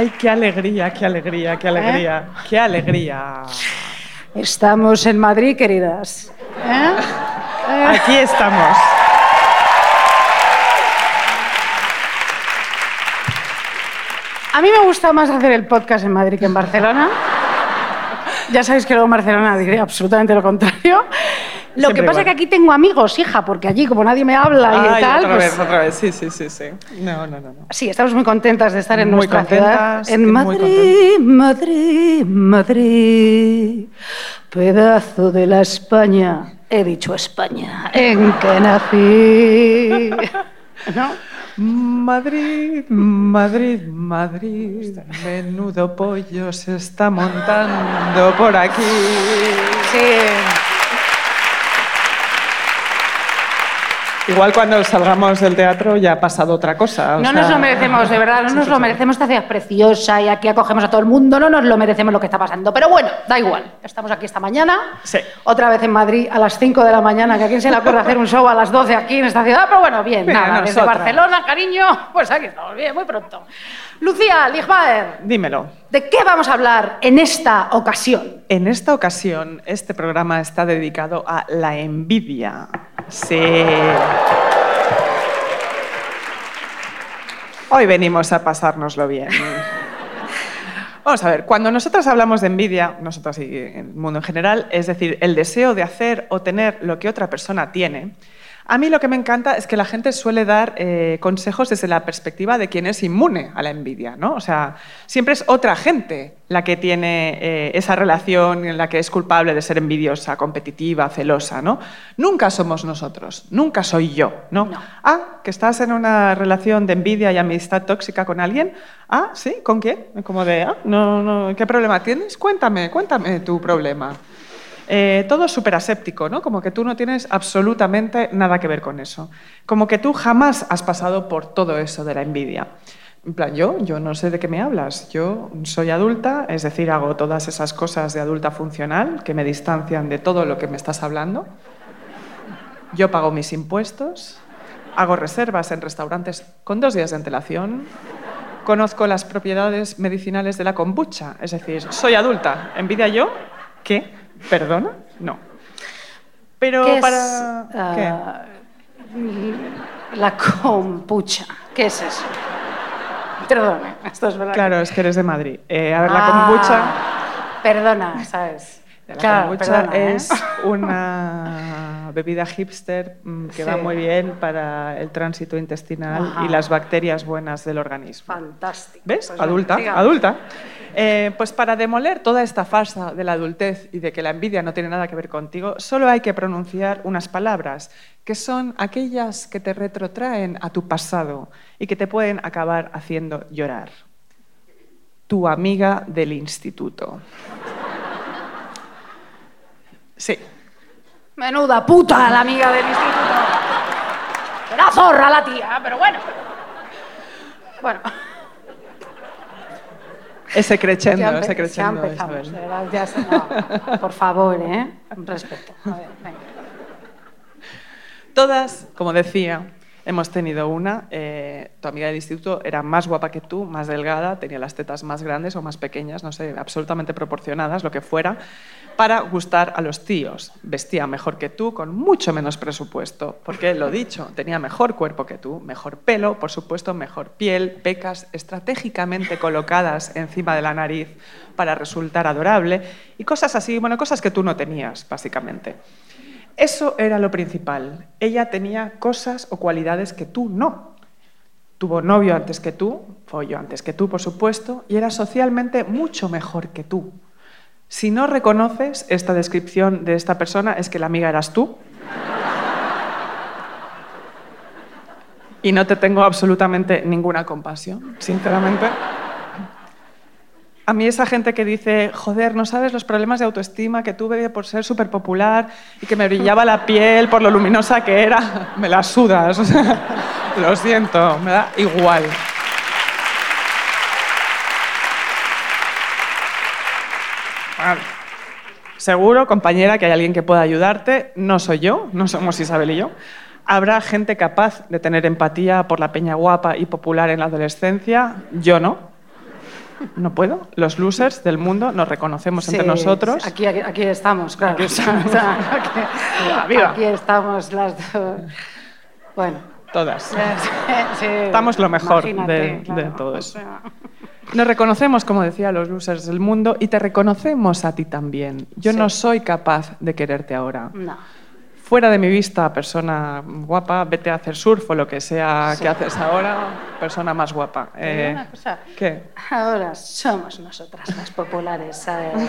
Ay, qué alegría, qué alegría, qué alegría, qué alegría. Estamos en Madrid, queridas. ¿Eh? Aquí estamos. A mí me gusta más hacer el podcast en Madrid que en Barcelona. Ya sabéis que luego en Barcelona diré absolutamente lo contrario. Lo Siempre que pasa igual. es que aquí tengo amigos, hija, porque allí como nadie me habla y Ay, tal, otra pues- vez, otra vez. Sí, sí, sí, sí. No, no, no. no. Sí, estamos muy contentas de estar en Muy nuestra contentas, ciudad. En Madrid, Madrid, Madrid, pedazo de la España. He dicho España, en que nací. ¿No? Madrid, Madrid, Madrid. Menudo pollo se está montando por aquí. Sí. Igual cuando salgamos del teatro ya ha pasado otra cosa. o No sea- nos lo merecemos, de verdad, no nos lo merecemos. Esta ciudad es preciosa y aquí acogemos a todo el mundo, no nos lo merecemos lo que está pasando. Pero bueno, da igual. Estamos aquí esta mañana, Sí. otra vez en Madrid a las 5 de la mañana, que a quién se le ocurre hacer un show a las 12 aquí en esta ciudad. Pero bueno, bien, nada, desde nosotras. Barcelona, cariño, pues aquí estamos, bien, muy pronto. Lucía Ligmaer, Dímelo. ¿de qué vamos a hablar en esta ocasión? En esta ocasión, este programa está dedicado a la envidia. Sí. Hoy venimos a pasárnoslo bien. Vamos a ver, cuando nosotras hablamos de envidia, nosotras y el mundo en general, es decir, el deseo de hacer o tener lo que otra persona tiene, a mí lo que me encanta es que la gente suele dar eh, consejos desde la perspectiva de quien es inmune a la envidia, ¿no? O sea, siempre es otra gente la que tiene eh, esa relación en la que es culpable de ser envidiosa, competitiva, celosa, ¿no? Nunca somos nosotros, nunca soy yo, ¿no? No. Ah, que estás en una relación de envidia y amistad tóxica con alguien. Ah, sí, ¿con quién? Como de, ah, no, no, ¿qué problema tienes? Cuéntame, cuéntame tu problema. Eh, todo súper aséptico, ¿no? Como que tú no tienes absolutamente nada que ver con eso. Como que tú jamás has pasado por todo eso de la envidia. En plan, yo, yo no sé de qué me hablas. Yo soy adulta, es decir, hago todas esas cosas de adulta funcional que me distancian de todo lo que me estás hablando. Yo pago mis impuestos, hago reservas en restaurantes con dos días de antelación, conozco las propiedades medicinales de la kombucha, es decir, soy adulta. ¿Envidia yo? ¿Qué? ¿Perdona? No. Pero ¿Qué es, para... ah, La kombucha. ¿Qué es eso? Perdone, esto es verdad. Claro, es que eres de Madrid. Eh, a ver, la Ah, kombucha... Perdona, ¿sabes? La Claro, kombucha perdona, ¿eh? es una bebida hipster mm, que va muy bien para el tránsito intestinal Ajá. y las bacterias buenas del organismo. Fantástico. ¿Ves? Pues adulta, adulta. Eh, pues para demoler toda esta farsa de la adultez y de que la envidia no tiene nada que ver contigo, solo hay que pronunciar unas palabras que son aquellas que te retrotraen a tu pasado y que te pueden acabar haciendo llorar. Tu amiga del instituto. Sí, Menuda puta la amiga del instituto. Una zorra la tía, pero bueno. Bueno, ese crescendo, ya, ese ya crescendo. empezamos. Isabel. de verdad, ya se- no, por favor, ¿eh? Un respeto. A ver, venga. Todas, como decía, Hemos tenido una, eh, tu amiga del instituto era más guapa que tú, más delgada, tenía las tetas más grandes o más pequeñas, no sé, absolutamente proporcionadas, lo que fuera, para gustar a los tíos. Vestía mejor que tú, con mucho menos presupuesto, porque lo dicho, tenía mejor cuerpo que tú, mejor pelo, por supuesto, mejor piel, pecas estratégicamente colocadas encima de la nariz para resultar adorable y cosas así, bueno, cosas que tú no tenías, básicamente. Eso era lo principal. Ella tenía cosas o cualidades que tú no. Tuvo novio antes que tú, yo antes que tú, por supuesto, y era socialmente mucho mejor que tú. Si no reconoces esta descripción de esta persona, es que la amiga eras tú. Y no te tengo absolutamente ninguna compasión, sinceramente. A mí esa gente que dice, joder, no sabes los problemas de autoestima que tuve por ser súper popular y que me brillaba la piel por lo luminosa que era, me la sudas. Lo siento, me da igual. Seguro, compañera, que hay alguien que pueda ayudarte. No soy yo, no somos Isabel y yo. Habrá gente capaz de tener empatía por la peña guapa y popular en la adolescencia. Yo no. No puedo. Los losers del mundo nos reconocemos entre sí, Aquí, aquí, aquí estamos, claro. Aquí estamos. O sea, aquí, estamos las dos. Bueno. Todas. sí, Estamos lo mejor de, de claro, todo o eso. sea. Nos reconocemos, como decía, los losers del mundo y te reconocemos a ti también. Yo no soy capaz de quererte ahora. No. Fuera de mi vista, persona guapa, vete a hacer surf o lo que sea Sí. que haces ahora, persona más guapa. Eh, una cosa. ¿Qué? Ahora somos nosotras las populares, ¿sabes?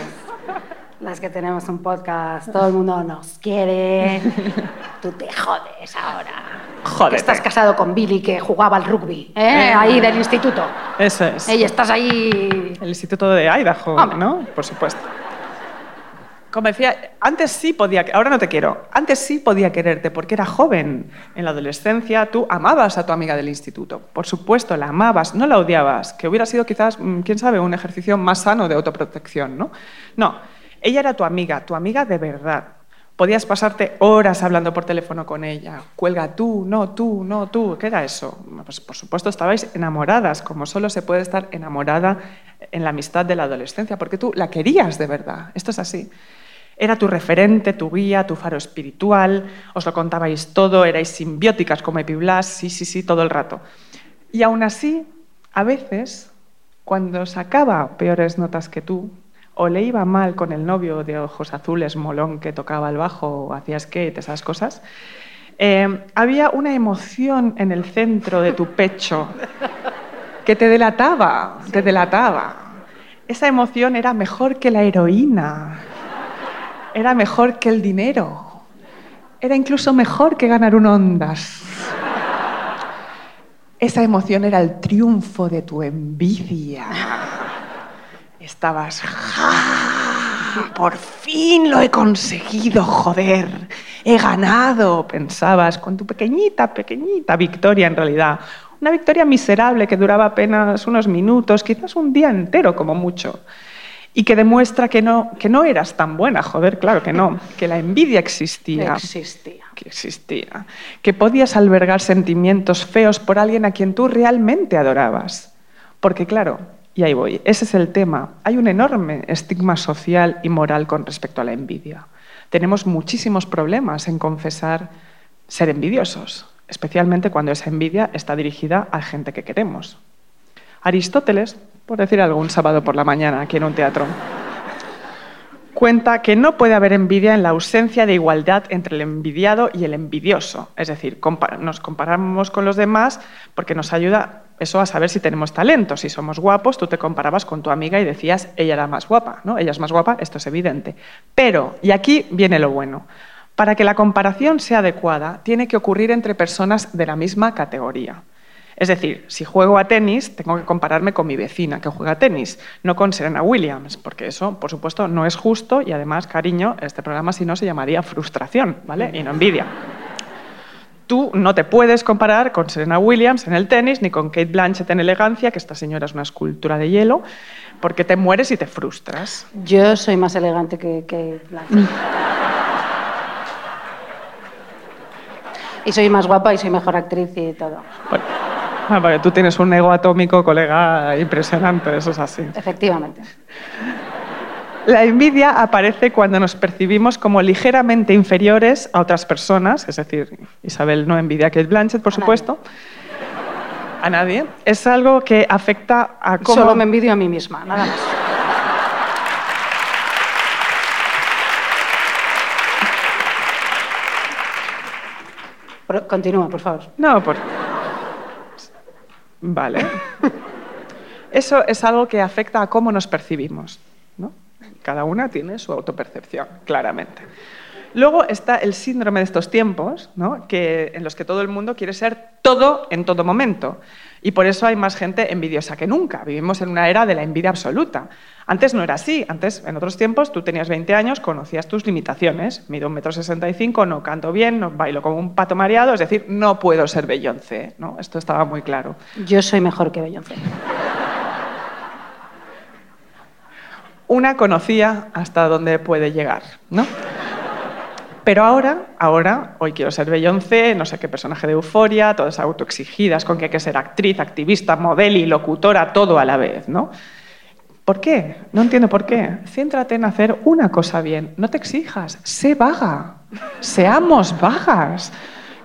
Las que tenemos un podcast, todo el mundo nos quiere. Tú te jodes ahora. Que estás casado con Billy que jugaba al rugby, ¿eh? Ahí del instituto. Eso es. Ey, estás ahí. El Instituto de Idaho, Hombre. ¿no? Por supuesto. Como decía, antes sí podía, ahora no te quiero, antes sí podía quererte porque era joven. En la adolescencia tú amabas a tu amiga del instituto. Por supuesto, la amabas, no la odiabas, que hubiera sido quizás, mm, quién sabe, un ejercicio más sano de autoprotección, ¿no? No, ella era tu amiga, tu amiga de verdad. Podías pasarte horas hablando por teléfono con ella. Cuelga tú, no tú, no tú. ¿Qué era eso? Pues por supuesto estabais enamoradas, como solo se puede estar enamorada en la amistad de la adolescencia, porque tú la querías de verdad. Esto es así. Era tu referente, tu guía, tu faro espiritual, os lo contabais todo, erais simbióticas como Epiblas, sí, sí, sí, todo el rato. Y aún así, a veces, cuando sacaba peores notas que tú, o le iba mal con el novio de ojos azules molón que tocaba el bajo o hacía skate, esas cosas, eh, había una emoción en el centro de tu pecho que te delataba, te delataba. Esa emoción era mejor que la heroína, era mejor que el dinero, era incluso mejor que ganar un Ondas. Esa emoción era el triunfo de tu envidia. Estabas, "Ja, por fin lo he conseguido, joder, he ganado, pensabas, con tu pequeñita, pequeñita victoria en realidad. Una victoria miserable que duraba apenas unos minutos, quizás un día entero como mucho. Y que demuestra que no, que no eras tan buena, joder, claro que no, que la envidia existía Existía. que existía, que podías albergar sentimientos feos por alguien a quien tú realmente adorabas. Porque claro, y ahí voy, ese es el tema, hay un enorme estigma social y moral con respecto a la envidia. Tenemos muchísimos problemas en confesar ser envidiosos, especialmente cuando esa envidia está dirigida a gente que queremos. Aristóteles, por decir algo, un sábado por la mañana aquí en un teatro, cuenta que no puede haber envidia en la ausencia de igualdad entre el envidiado y el envidioso. Es decir, nos comparamos con los demás porque nos ayuda eso a saber si tenemos talento. Si somos guapos, tú te comparabas con tu amiga y decías, ella era más guapa, ¿no? Ella es más guapa, esto es evidente. Pero, y aquí viene lo bueno, para que la comparación sea adecuada, tiene que ocurrir entre personas de la misma categoría. Es decir, si juego a tenis, tengo que compararme con mi vecina que juega a tenis, no con Serena Williams, porque eso, por supuesto, no es justo y además, cariño, este programa si no se llamaría frustración, ¿vale? Y no envidia. Tú no te puedes comparar con Serena Williams en el tenis ni con Kate Blanchett en elegancia, que esta señora es una escultura de hielo, porque te mueres y te frustras. Yo soy más elegante que, que Blanca. Y soy más guapa y soy mejor actriz y todo. Bueno, ah, tú tienes un ego atómico, colega, impresionante, eso es así. Efectivamente. La envidia aparece cuando nos percibimos como ligeramente inferiores a otras personas, es decir, Isabel no envidia a Kate Blanchett, por A nadie. supuesto. A nadie. Es algo que afecta a cómo... Solo me envidio a mí misma, nada más. Continúa, por favor. No, por... Vale. Eso es algo que afecta a cómo nos percibimos. ¿no? Cada una tiene su autopercepción, claramente. Luego está el síndrome de estos tiempos, ¿no? que, en los que todo el mundo quiere ser todo en todo momento. Y por eso hay más gente envidiosa que nunca. Vivimos en una era de la envidia absoluta. Antes no era así. Antes, en otros tiempos, tú tenías 20 años, conocías tus limitaciones. Mido un metro sesenta y cinco, no canto bien, no bailo como un pato mareado. Es decir, no puedo ser Beyoncé. ¿no? Esto estaba muy claro. Yo soy mejor que Beyoncé. una conocía hasta dónde puede llegar, ¿no? Pero ahora, ahora, hoy quiero ser Beyoncé, no sé qué personaje de euforia, todas autoexigidas con que hay que ser actriz, activista, modelo y locutora, todo a la vez, ¿no? ¿Por qué? No entiendo por qué. Céntrate en hacer una cosa bien. No te exijas. Sé vaga. Seamos vagas.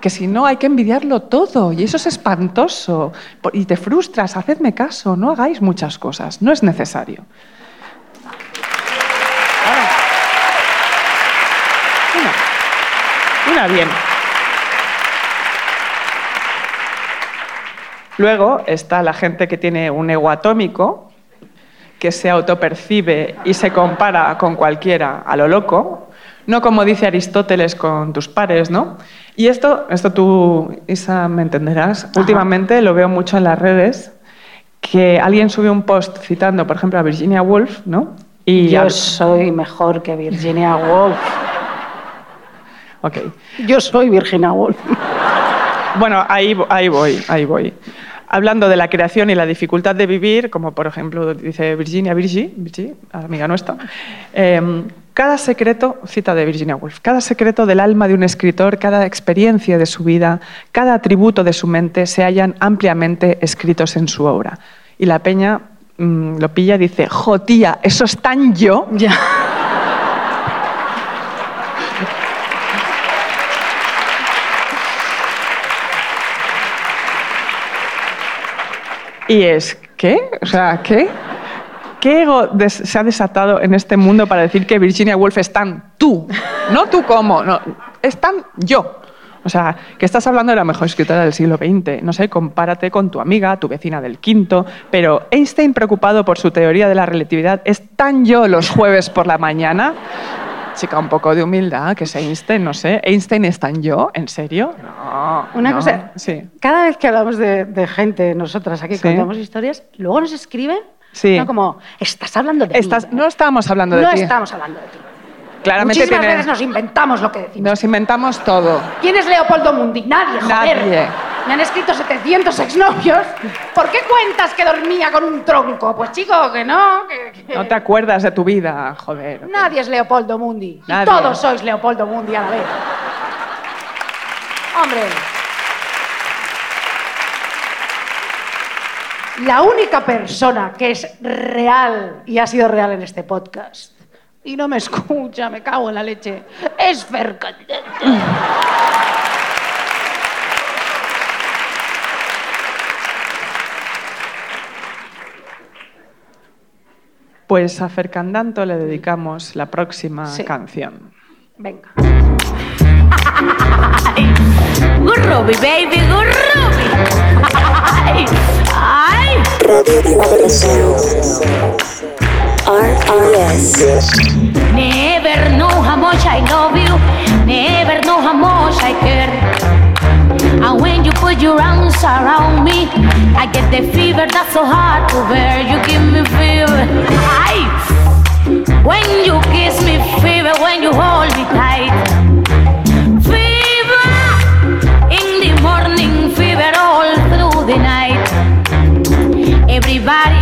Que si no hay que envidiarlo todo y eso es espantoso. Y te frustras. Hacedme caso. No hagáis muchas cosas. No es necesario. Bien. Luego está la gente que tiene un ego atómico, que se autopercibe y se compara con cualquiera a lo loco, no como dice Aristóteles con tus pares, ¿no? Y esto, esto tú, Isa, me entenderás. Últimamente lo veo mucho en las redes, que alguien sube un post citando, por ejemplo, a Virginia Woolf, ¿no? Y Yo soy mejor que Virginia Woolf. Ok. Yo soy Virginia Woolf. Bueno, ahí, ahí voy, ahí voy. Hablando de la creación y la dificultad de vivir, como por ejemplo dice Virginia Virgi, Virgi, amiga nuestra, eh, cada secreto, cita de Virginia Woolf, cada secreto del alma de un escritor, cada experiencia de su vida, cada atributo de su mente se hallan ampliamente escritos en su obra. Y la peña mm, lo pilla y dice, jo tía, eso es tan yo. Ya. Y es, ¿qué? O sea, ¿qué? ¿Qué ego se ha desatado en este mundo para decir que Virginia Woolf es tan tú? No tú como, no, es tan yo. O sea, que estás hablando de la mejor escritora del siglo XX. No sé, compárate con tu amiga, tu vecina del quinto. Pero Einstein, preocupado por su teoría de la relatividad, es tan yo los jueves por la mañana. Chica, un poco de humildad, que es Einstein, no sé. ¿Einstein es tan yo? ¿En serio? No. Una no. cosa, Sí. cada vez que hablamos de, de gente, nosotras aquí Sí. contamos historias, luego nos escriben, Sí. ¿no? como, estás hablando de Estás- mí. no estamos hablando de No ti. estamos hablando de ti. Claramente Muchísimas tiene- veces nos inventamos lo que decimos. Nos inventamos todo. ¿Quién es Leopoldo Mundi? Nadie, joder. Nadie. Me han escrito 700 exnovios. ¿Por qué cuentas que dormía con un tronco? Pues chico, que no. que- que- No te acuerdas de tu vida, joder. Nadie es Leopoldo Mundi. Y todos sois Leopoldo Mundi a la vez. Hombre. La única persona que es real y ha sido real en este podcast y no me escucha, me cago en la leche, es Fer Candente. Pues a Fercandanto le dedicamos la próxima Sí. canción. Venga. Gurrubi, baby, gurrubi. Ay, ay. RRS. Never know how much I love you. Never know how much I care. And when you put your arms around me, I get the fever that's so hard to bear. You give me fever. Ay. When you kiss me, fever. When you hold me tight. Fever. In the morning, fever all through the night. Everybody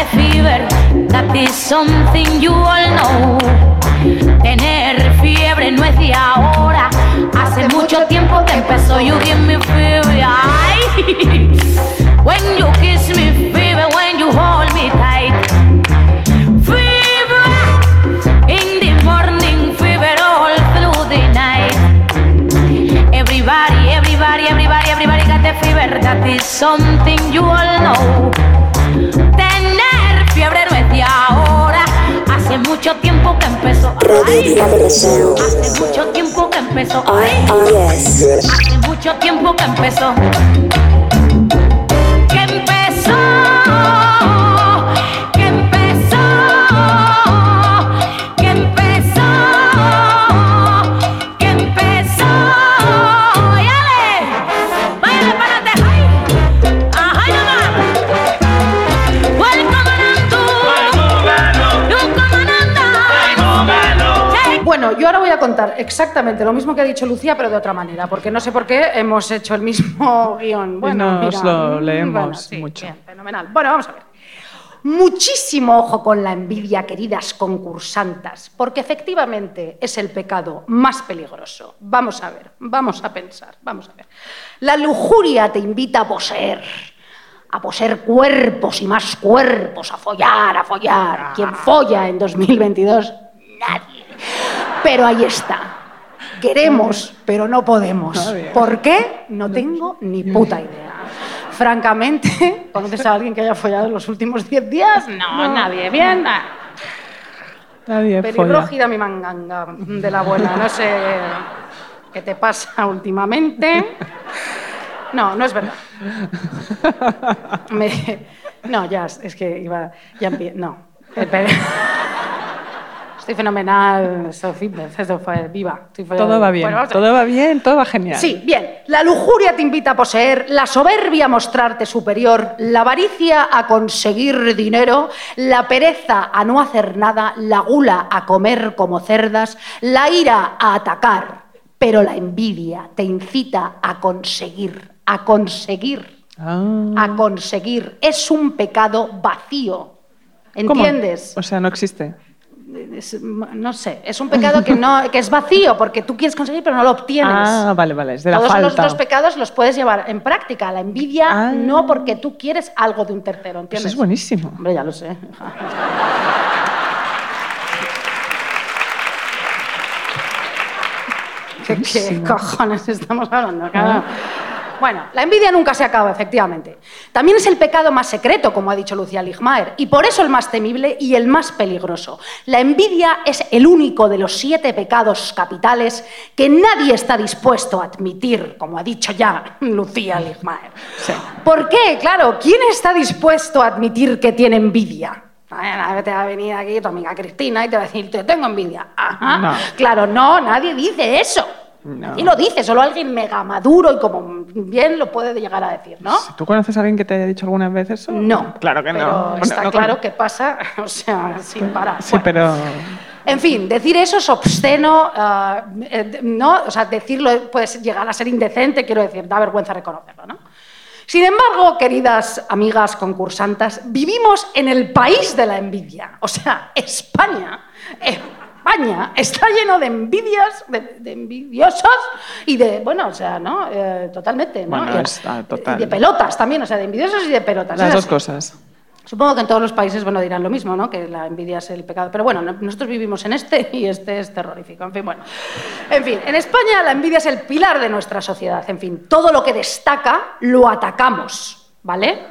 That is something you all know. Tener fiebre no es de ahora. Hace mucho tiempo que empezó, you give me fever. Ay. When you kiss me, fever. When you hold me tight, fever. In the morning, fever all through the night. Everybody, everybody, everybody, everybody got the fever. That is something you all know. Mucho tiempo que empezó. Hace mucho tiempo que empezó. Hace mucho tiempo que empezó. Bueno, yo ahora voy a contar exactamente lo mismo que ha dicho Lucía, pero de otra manera, porque no sé por qué hemos hecho el mismo guion. Bueno, nos mira, lo mm, leemos bueno, sí, mucho. bien, fenomenal. Bueno, vamos a ver. Muchísimo ojo con la envidia, queridas concursantas, porque efectivamente es el pecado más peligroso. Vamos a ver, vamos a pensar, vamos a ver. La lujuria te invita a poseer, a poseer cuerpos y más cuerpos, a follar, a follar. ¿Quién folla en 2022? Nadie. Pero ahí está. Queremos, pero no podemos. ¿Por qué? No tengo ni puta idea. Francamente, ¿conoces a alguien que haya follado en los últimos 10 días? No, nadie. Bien. Ah, Nadie folla. Pelirrojida mi manganga de la buena. No sé qué te pasa últimamente. No, no es verdad. Me- no, ya, es que iba... Ya empie- no. Espera. Estoy fenomenal, estoy, estoy viva. estoy Todo va bien, Bueno, todo va bien, todo va genial. Sí, bien. La lujuria te invita a poseer, la soberbia a mostrarte superior, la avaricia a conseguir dinero, la pereza a no hacer nada, la gula a comer como cerdas, la ira a atacar, pero la envidia te incita a conseguir, a conseguir, Ah, a conseguir. Es un pecado vacío. ¿cómo? ¿Entiendes? O sea, no existe. Es- no sé, es un pecado que, no, que es vacío, porque tú quieres conseguir pero no lo obtienes. Ah, vale, vale, es de la Todos los otros pecados los puedes llevar en práctica. La envidia Ah. no porque tú quieres algo de un tercero, ¿entiendes? es buenísimo. Hombre, ya lo sé. ¿Qué, qué cojones estamos hablando? Claro. Bueno, la envidia nunca se acaba, efectivamente. También es el pecado más secreto, como ha dicho Lucía Ligmaer, y por eso el más temible y el más peligroso. La envidia es el único de los siete pecados capitales que nadie está dispuesto a admitir, como ha dicho ya Lucía Ligmaer. ¿Por qué? Claro, ¿quién está dispuesto a admitir que tiene envidia? Te va a venir aquí tu amiga Cristina y te va a decir, te tengo envidia. Ajá. No. Claro, no, nadie dice eso. No. Nadie lo dice, solo alguien mega maduro y como bien lo puede llegar a decir, ¿no? ¿Tú conoces a alguien que te haya dicho alguna vez eso? No. Claro que pero no. Bueno, Está no claro con- que pasa, o sea, sin parar. Sí, Bueno. pero. En fin, decir eso es obsceno, eh, ¿no? O sea, decirlo puede llegar a ser indecente, quiero decir, da vergüenza reconocerlo, ¿no? Sin embargo, queridas amigas concursantas, vivimos en el país de la envidia. O sea, España, España está lleno de envidias, de, de envidiosos y de, bueno, o sea, ¿no? Eh, totalmente, ¿no? Bueno, Y- es- ah, total. Y de pelotas también, o sea, de envidiosos y de pelotas. Las dos cosas. Supongo que en todos los países bueno, dirán lo mismo, ¿no? que la envidia es el pecado. Pero bueno, no- nosotros vivimos en este y este es terrorífico. En fin, bueno. En fin, en España la envidia es el pilar de nuestra sociedad. En fin, todo lo que destaca lo atacamos, ¿vale?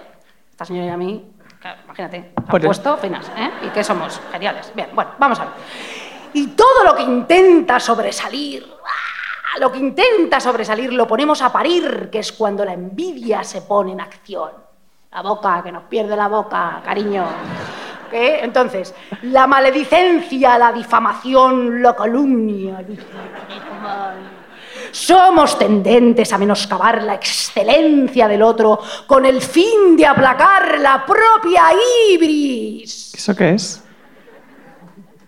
Esta señora y a mí, claro, imagínate, han puesto finas, ¿eh? ¿Y qué somos? Geniales. Bien, bueno, vamos a ver. Y todo lo que intenta sobresalir, ¡ah! lo que intenta sobresalir lo ponemos a parir, que es cuando la envidia se pone en acción. La boca, que nos pierde la boca, cariño. ¿Qué? Entonces, la maledicencia, la difamación, la calumnia. Somos tendentes a menoscabar la excelencia del otro con el fin de aplacar la propia ibris. ¿Eso qué es?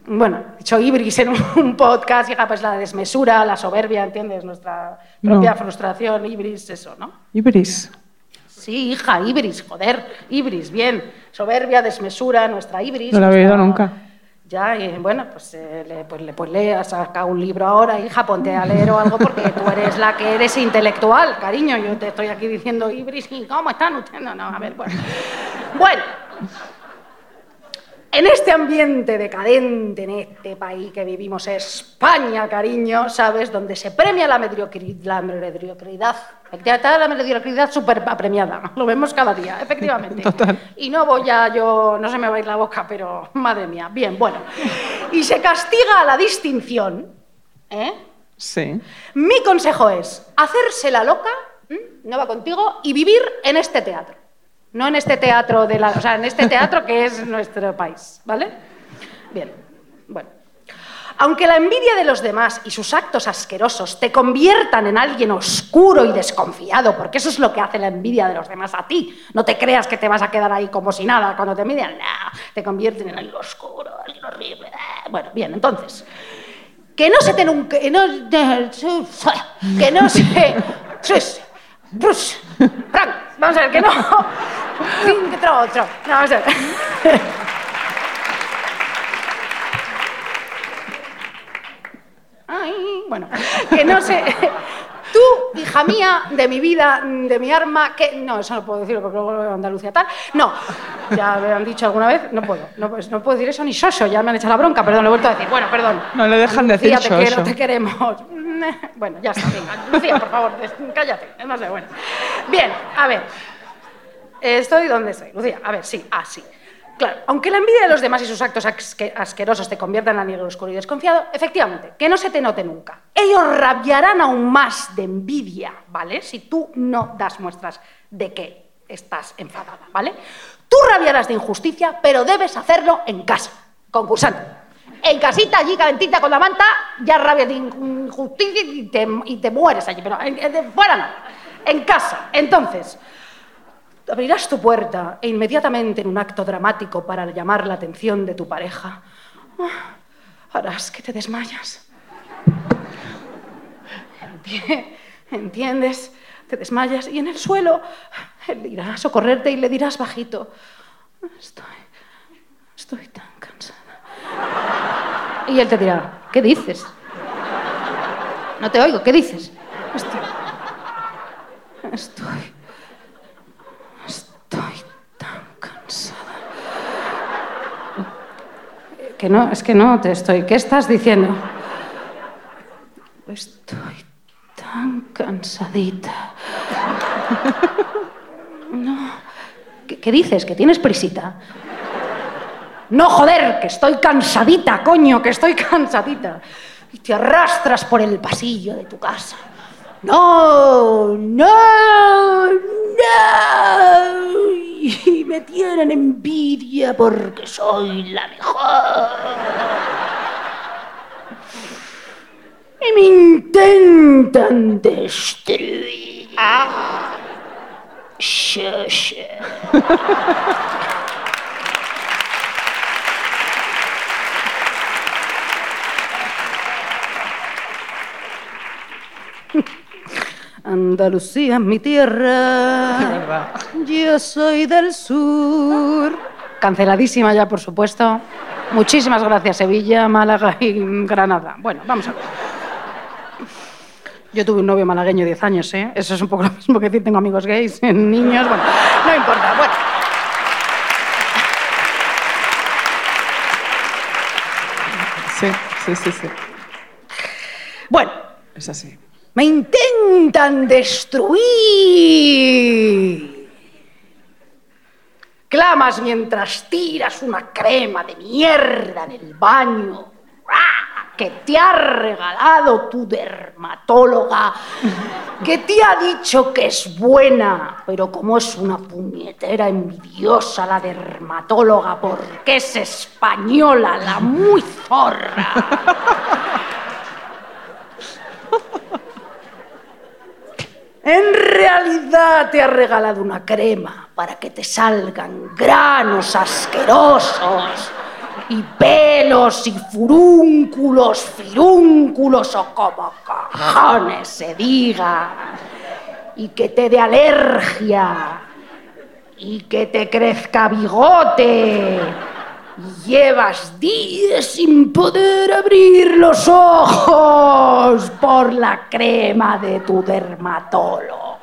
Bueno, he dicho ibris en un, podcast, hija, pues la desmesura, la soberbia, ¿entiendes? Nuestra propia No. frustración, ibris, eso, ¿no? Ibris. Sí, hija, ibris, joder, ibris, bien. Soberbia, desmesura, nuestra ibris. No la he oído nunca. Ya, y bueno, pues, eh, le, pues, le, pues saca un libro ahora, hija, ponte a leer o algo porque tú eres la que eres intelectual, cariño. Yo te estoy aquí diciendo, Ibris, ¿cómo están ustedes? No, no, a ver, bueno. Bueno, en este ambiente decadente, en este país que vivimos, España, cariño, ¿sabes? Donde se premia la mediocridad, la mediocridad. Está la mediocridad súper apremiada. Lo vemos cada día, efectivamente. Y no voy a yo, no se me va a ir la boca, pero madre mía. Bien, bueno. Y se castiga a la distinción, ¿eh? Sí. Mi consejo es hacerse la loca, no va contigo, y vivir en este teatro. No en este teatro de la, o sea, en este teatro que es nuestro país, ¿vale? Bien. Bueno. Aunque la envidia de los demás y sus actos asquerosos te conviertan en alguien oscuro y desconfiado, porque eso es lo que hace la envidia de los demás a ti. No te creas que te vas a quedar ahí como si nada cuando te envidian. Te convierten en alguien oscuro, alguien horrible. Ah, Bueno, bien, entonces. Que no se te nunca. Que no, que no se. vamos a ver, que no. Cinco, otro, otro. No, vamos a ver. Ay, bueno, que no sé. Tú, hija mía, de mi vida, de mi arma, que. No, eso no puedo decirlo porque luego veo Andalucía tal. No, ya me han dicho alguna vez, no puedo. No, pues, no puedo decir eso ni soso, ya me han echado la bronca, perdón, lo he vuelto a decir. Bueno, perdón. No le dejan decir Lucía, te quiero, te queremos. Bueno, ya está, venga. Lucía, por favor, cállate. No sé, bueno. Bien, a ver. Estoy donde estoy. Lucía, a ver, sí, así. Claro, aunque la envidia de los demás y sus actos asque- asquerosos te conviertan en alguien oscuro y desconfiado, efectivamente, que no se te note nunca. Ellos rabiarán aún más de envidia, ¿vale? Si tú no das muestras de que estás enfadada, ¿vale? Tú rabiarás de injusticia, pero debes hacerlo en casa, concursante. En casita, allí calentita con la manta, ya rabias de injusticia y te, mueres allí, pero en- fuera no. En casa. Entonces, Abrirás tu puerta e inmediatamente en un acto dramático para llamar la atención de tu pareja, ah, harás que te desmayas. Enti- ¿Entiendes? Te desmayas y en el suelo él irá a socorrerte y le dirás bajito, estoy, estoy tan cansada. Y él te dirá, ¿qué dices? No te oigo, ¿qué dices? Estoy Estoy tan cansada. Que no, es que no te estoy. ¿Qué estás diciendo? Estoy tan cansadita. No. ¿Qué, qué dices? ¿Que tienes prisita? No, joder, que estoy cansadita, coño, que estoy cansadita. Y te arrastras por el pasillo de tu casa. No, no, no. Y me tienen envidia porque soy la mejor. Y me intentan destruir. Shush. Andalucía es mi tierra. Yo soy del sur. Canceladísima ya, por supuesto. Muchísimas gracias, Sevilla, Málaga y Granada. Bueno, vamos a ver. Yo tuve un novio malagueño 10 años, ¿eh? Eso es un poco lo mismo que decir tengo amigos gays, niños, bueno, no importa. Bueno. Sí, sí, sí, sí. Bueno, Es así. Me intentan destruir. Clamas mientras tiras una crema de mierda en el baño ¡Ah! que te ha regalado tu dermatóloga, que te ha dicho que es buena, pero como es una puñetera envidiosa la dermatóloga porque es española, la muy zorra. En realidad te ha regalado una crema para que te salgan granos asquerosos y pelos y furúnculos, firúnculos o como cojones se diga. Y que te dé alergia y que te crezca bigote Llevas días sin poder abrir los ojos por la crema de tu dermatólogo.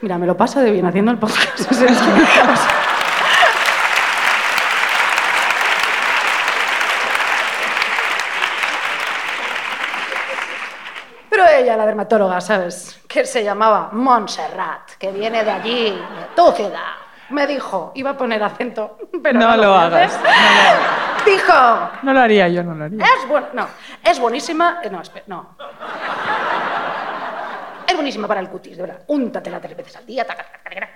Mira, me lo paso de bien haciendo el podcast. O sea, es que- o sea, Pero ella, la dermatóloga, ¿sabes? Que se llamaba Montserrat, que viene de allí, de tu ciudad. Me dijo, iba a poner acento, pero No no, lo a hagas, hacer. Dijo, No lo haría yo, no lo haría. es buena, no, es buenísima, eh, no, espera, no. Es buenísima para el cutis, de verdad. Úntatela tres veces al día, taca, taca, taca,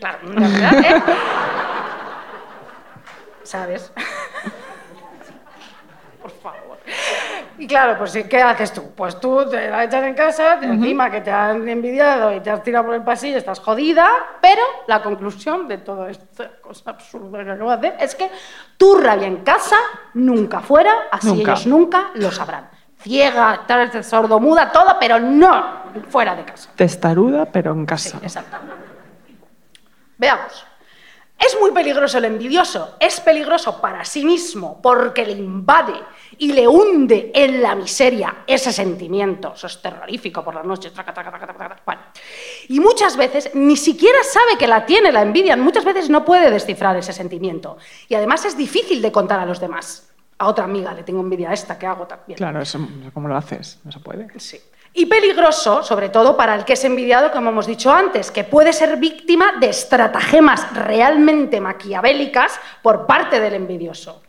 claro, ¿verdad? ¿eh? ¿Sabes? Por favor. Y claro, pues ¿qué haces tú? Pues tú te la echas en casa, te- encima que te han envidiado y te has tirado por el pasillo, estás jodida, pero la conclusión de toda esta cosa absurda que acabo de hacer es que tu rabia en casa nunca fuera, así Nunca. ellos nunca lo sabrán. Ciega, tal vez sordomuda, todo, pero no fuera de casa. Testaruda, pero en Sí, casa. exacto. Veamos. Es muy peligroso el envidioso. Es peligroso para sí mismo porque le invade y le hunde en la miseria ese sentimiento. Eso es terrorífico por las noches. traca, traca, traca, traca, traca. Bueno. Y muchas veces ni siquiera sabe que la tiene la envidia. Muchas veces no puede descifrar ese sentimiento. Y además es difícil de contar a los demás. A otra amiga le tengo envidia a esta que hago también. Claro, eso, ¿cómo lo haces? No se puede. Sí. Y peligroso, sobre todo para el que es envidiado, como hemos dicho antes, que puede ser víctima de estratagemas realmente maquiavélicas por parte del envidioso.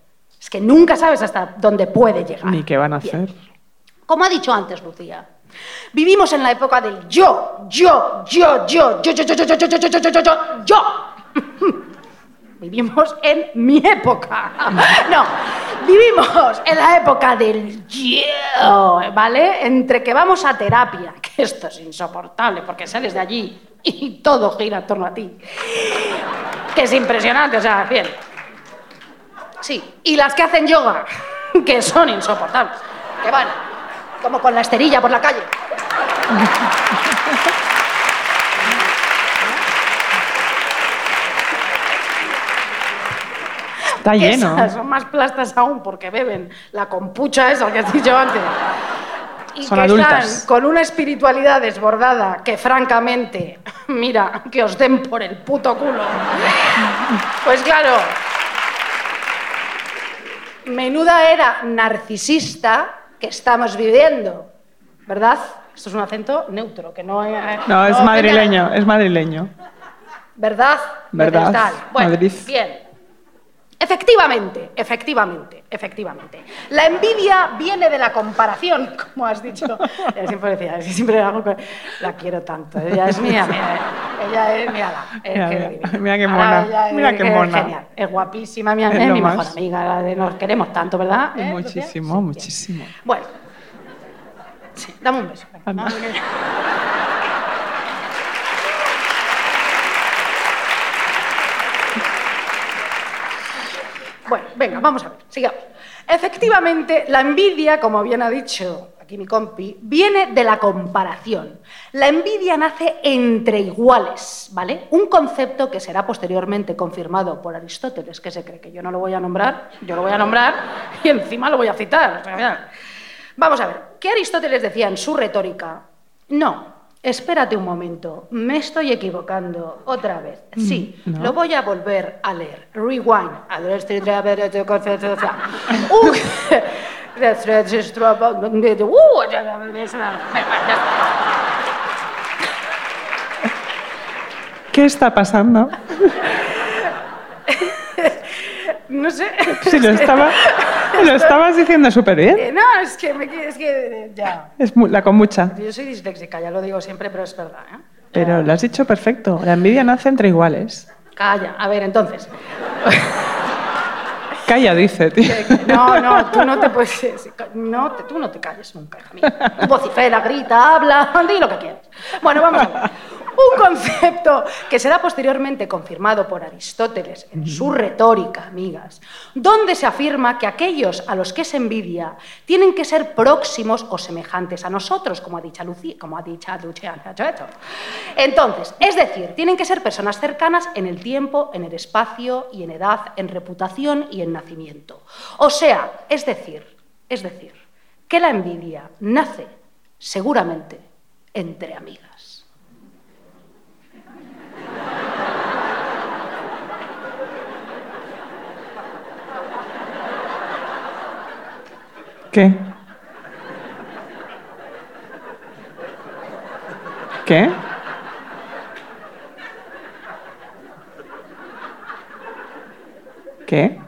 Es que nunca sabes hasta dónde puede llegar. Ni qué van a Bien. hacer. Como ha dicho antes Lucía, vivimos en la época del yo, yo, yo, yo, yo, yo, yo, yo, yo, yo, yo, yo, yo, yo, yo, yo. Vivimos en mi época. No, vivimos en la época del yo, ¿vale? Entre que vamos a terapia, que esto es insoportable porque sales de allí y todo gira en torno a ti. Que es impresionante, o sea, bien. Sí, y las que hacen yoga, que son insoportables, que van como con la esterilla por la calle. Está lleno. Esas son más plastas aún porque beben la compucha esa que has dicho antes. Y Son que adultas. están con una espiritualidad desbordada que francamente, mira, que os den por el puto culo. Pues claro, menuda era narcisista que estamos viviendo, ¿verdad? Esto es un acento neutro, que no... eh, No, es a- madrileño, es madrileño. ¿Verdad? ¿Verdad? Bueno, Madrid. bien. Efectivamente, efectivamente, efectivamente. La envidia viene de la comparación, como has dicho. Ella siempre decía, es siempre hago con- La quiero tanto. Ella es mía, mira, ella es, mírala. es Mira, que mira, divina. mira qué mona, ella es- mira es mona. genial, es guapísima, mía, Es es mi mejor amiga. la de- Nos queremos tanto, ¿verdad? ¿Eh? Muchísimo, Sí, muchísimo. Bueno. Sí, dame un beso. venga. Bueno, venga, vamos a ver, sigamos. Efectivamente, la envidia, como bien ha dicho aquí mi compi, viene de la comparación. La envidia nace entre iguales, ¿vale? Un concepto que será posteriormente confirmado por Aristóteles, que se cree que yo no lo voy a nombrar, yo lo voy a nombrar y encima lo voy a citar. Vamos a ver, ¿qué Aristóteles decía en su retórica? No, espérate un momento, me estoy equivocando otra vez. Sí, no. lo voy a volver a leer. Rewind. ¿Qué está pasando? No sé. Si lo, estaba, lo estabas diciendo súper bien. Eh, No, es que, me, es que eh, ya. Es mu- la mucha. Yo soy disléxica, ya lo digo siempre, pero es verdad. ¿eh? Pero lo has dicho perfecto. La envidia nace entre iguales. Calla. A ver, entonces. Calla, dice, tío. No, no, tú no te puedes. No, te- tú no te calles nunca, hija mía. Tú vocifera, grita, habla, di lo que quieras. Bueno, vamos a ver. Un concepto que será posteriormente confirmado por Aristóteles en su retórica, amigas, donde se afirma que aquellos a los que se envidia tienen que ser próximos o semejantes a nosotros, como ha dicho Lucía, como ha dicho Luciana. Entonces, es decir, tienen que ser personas cercanas en el tiempo, en el espacio y en edad, en reputación y en nacimiento. O sea, es decir, es decir, que la envidia nace seguramente entre amigas. ¿Qué? ¿Qué? ¿Qué?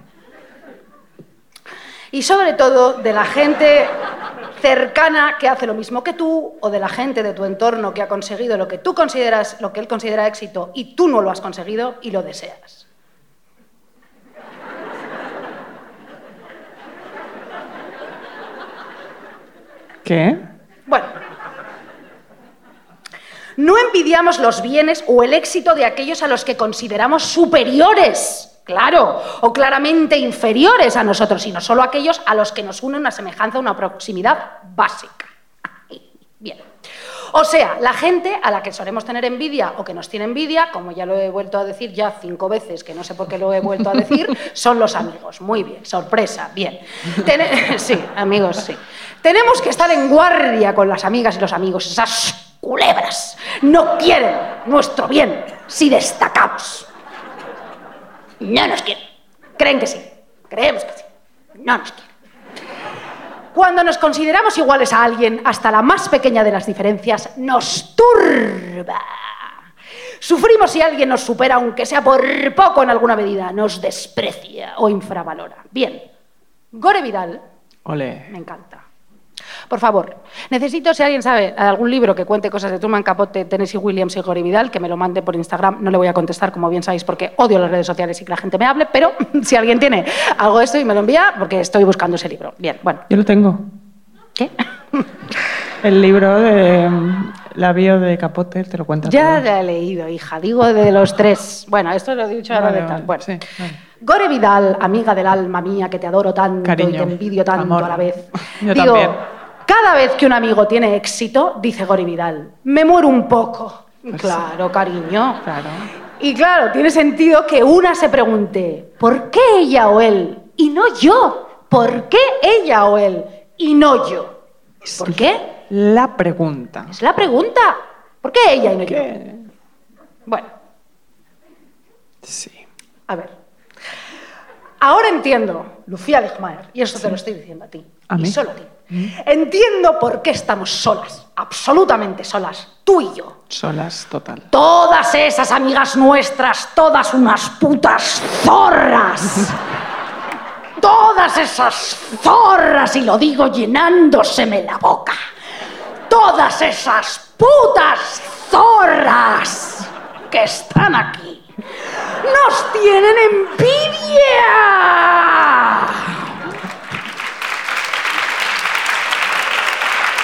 Y sobre todo de la gente cercana que hace lo mismo que tú o de la gente de tu entorno que ha conseguido lo que tú consideras, lo que él considera éxito y tú no lo has conseguido y lo deseas. ¿Qué? Bueno, no envidiamos los bienes o el éxito de aquellos a los que consideramos superiores, claro, o claramente inferiores a nosotros, sino solo aquellos a los que nos une una semejanza, una proximidad básica. Bien. O sea, la gente a la que solemos tener envidia o que nos tiene envidia, como ya lo he vuelto a decir ya cinco veces, que no sé por qué lo he vuelto a decir, son los amigos. Muy bien, sorpresa, bien. Sí, amigos, sí. Tenemos que estar en guardia con las amigas y los amigos, esas culebras. No quieren nuestro bien si destacamos. No nos quieren. Creen que sí. Creemos que sí. No nos quieren. Cuando nos consideramos iguales a alguien, hasta la más pequeña de las diferencias nos turba. Sufrimos si alguien nos supera, aunque sea por poco en alguna medida, nos desprecia o infravalora. Bien, Gore Vidal Ole. me encanta. Por favor, necesito, si alguien sabe algún libro que cuente cosas de Truman Capote, Tennessee Williams y Gore Vidal, que me lo mande por Instagram. No le voy a contestar, como bien sabéis, porque odio las redes sociales y que la gente me hable, pero si alguien tiene algo de esto y me lo envía, porque estoy buscando ese libro. Bien, bueno. Yo lo tengo. ¿Qué? El libro de mm, la bio de Capote, te lo cuentas. Ya la he leído, hija. Digo de los tres. Bueno, esto lo he dicho ahora Vale, de tal. Bueno. sí, vale. Gore Vidal, amiga del alma mía, que te adoro tanto y te envidio tanto amor. a la vez. Yo Digo, también. Cada vez que un amigo tiene éxito, dice Gore Vidal, me muero un poco. Pues claro, cariño. Claro. Y claro, tiene sentido que una se pregunte, ¿por qué ella o él? Y no yo. ¿Por qué ella o él? Y no yo. ¿Por qué? La pregunta. Es la pregunta. ¿Por qué ella y no yo? Bueno, Sí. a ver. Ahora entiendo, Lucía Ligmaer, y eso te lo estoy diciendo a ti, ¿A y mí? solo a ti. Entiendo por qué estamos solas, absolutamente solas, tú y yo. Solas, total. Todas esas amigas nuestras, todas unas putas zorras. Todas esas zorras, y lo digo llenándoseme la boca. Todas esas putas zorras que están aquí nos tienen envidia.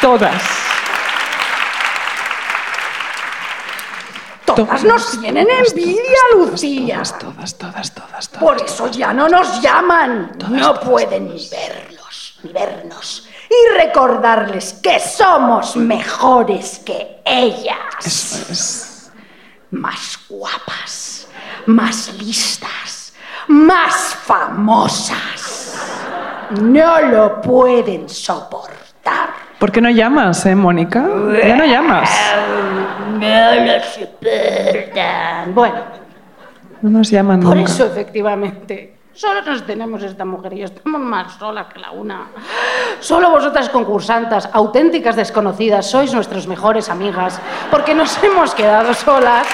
Todas. Todas nos tienen envidia, Lucía. Todas, todas, todas, todas. Por eso ya no nos llaman. No pueden ni verlos, ni vernos. Y recordarles que somos mejores que ellas. Eso es. Más guapas, más listas, más famosas. No lo pueden soportar. ¿Por qué no llamas, eh, Mónica? Ya no llamas. No lo soportan. Bueno. No nos llaman Por nunca. eso, efectivamente, solo nos tenemos esta mujer y estamos más solas que la una. Solo vosotras concursantas, auténticas desconocidas, sois nuestras mejores amigas, porque nos hemos quedado solas.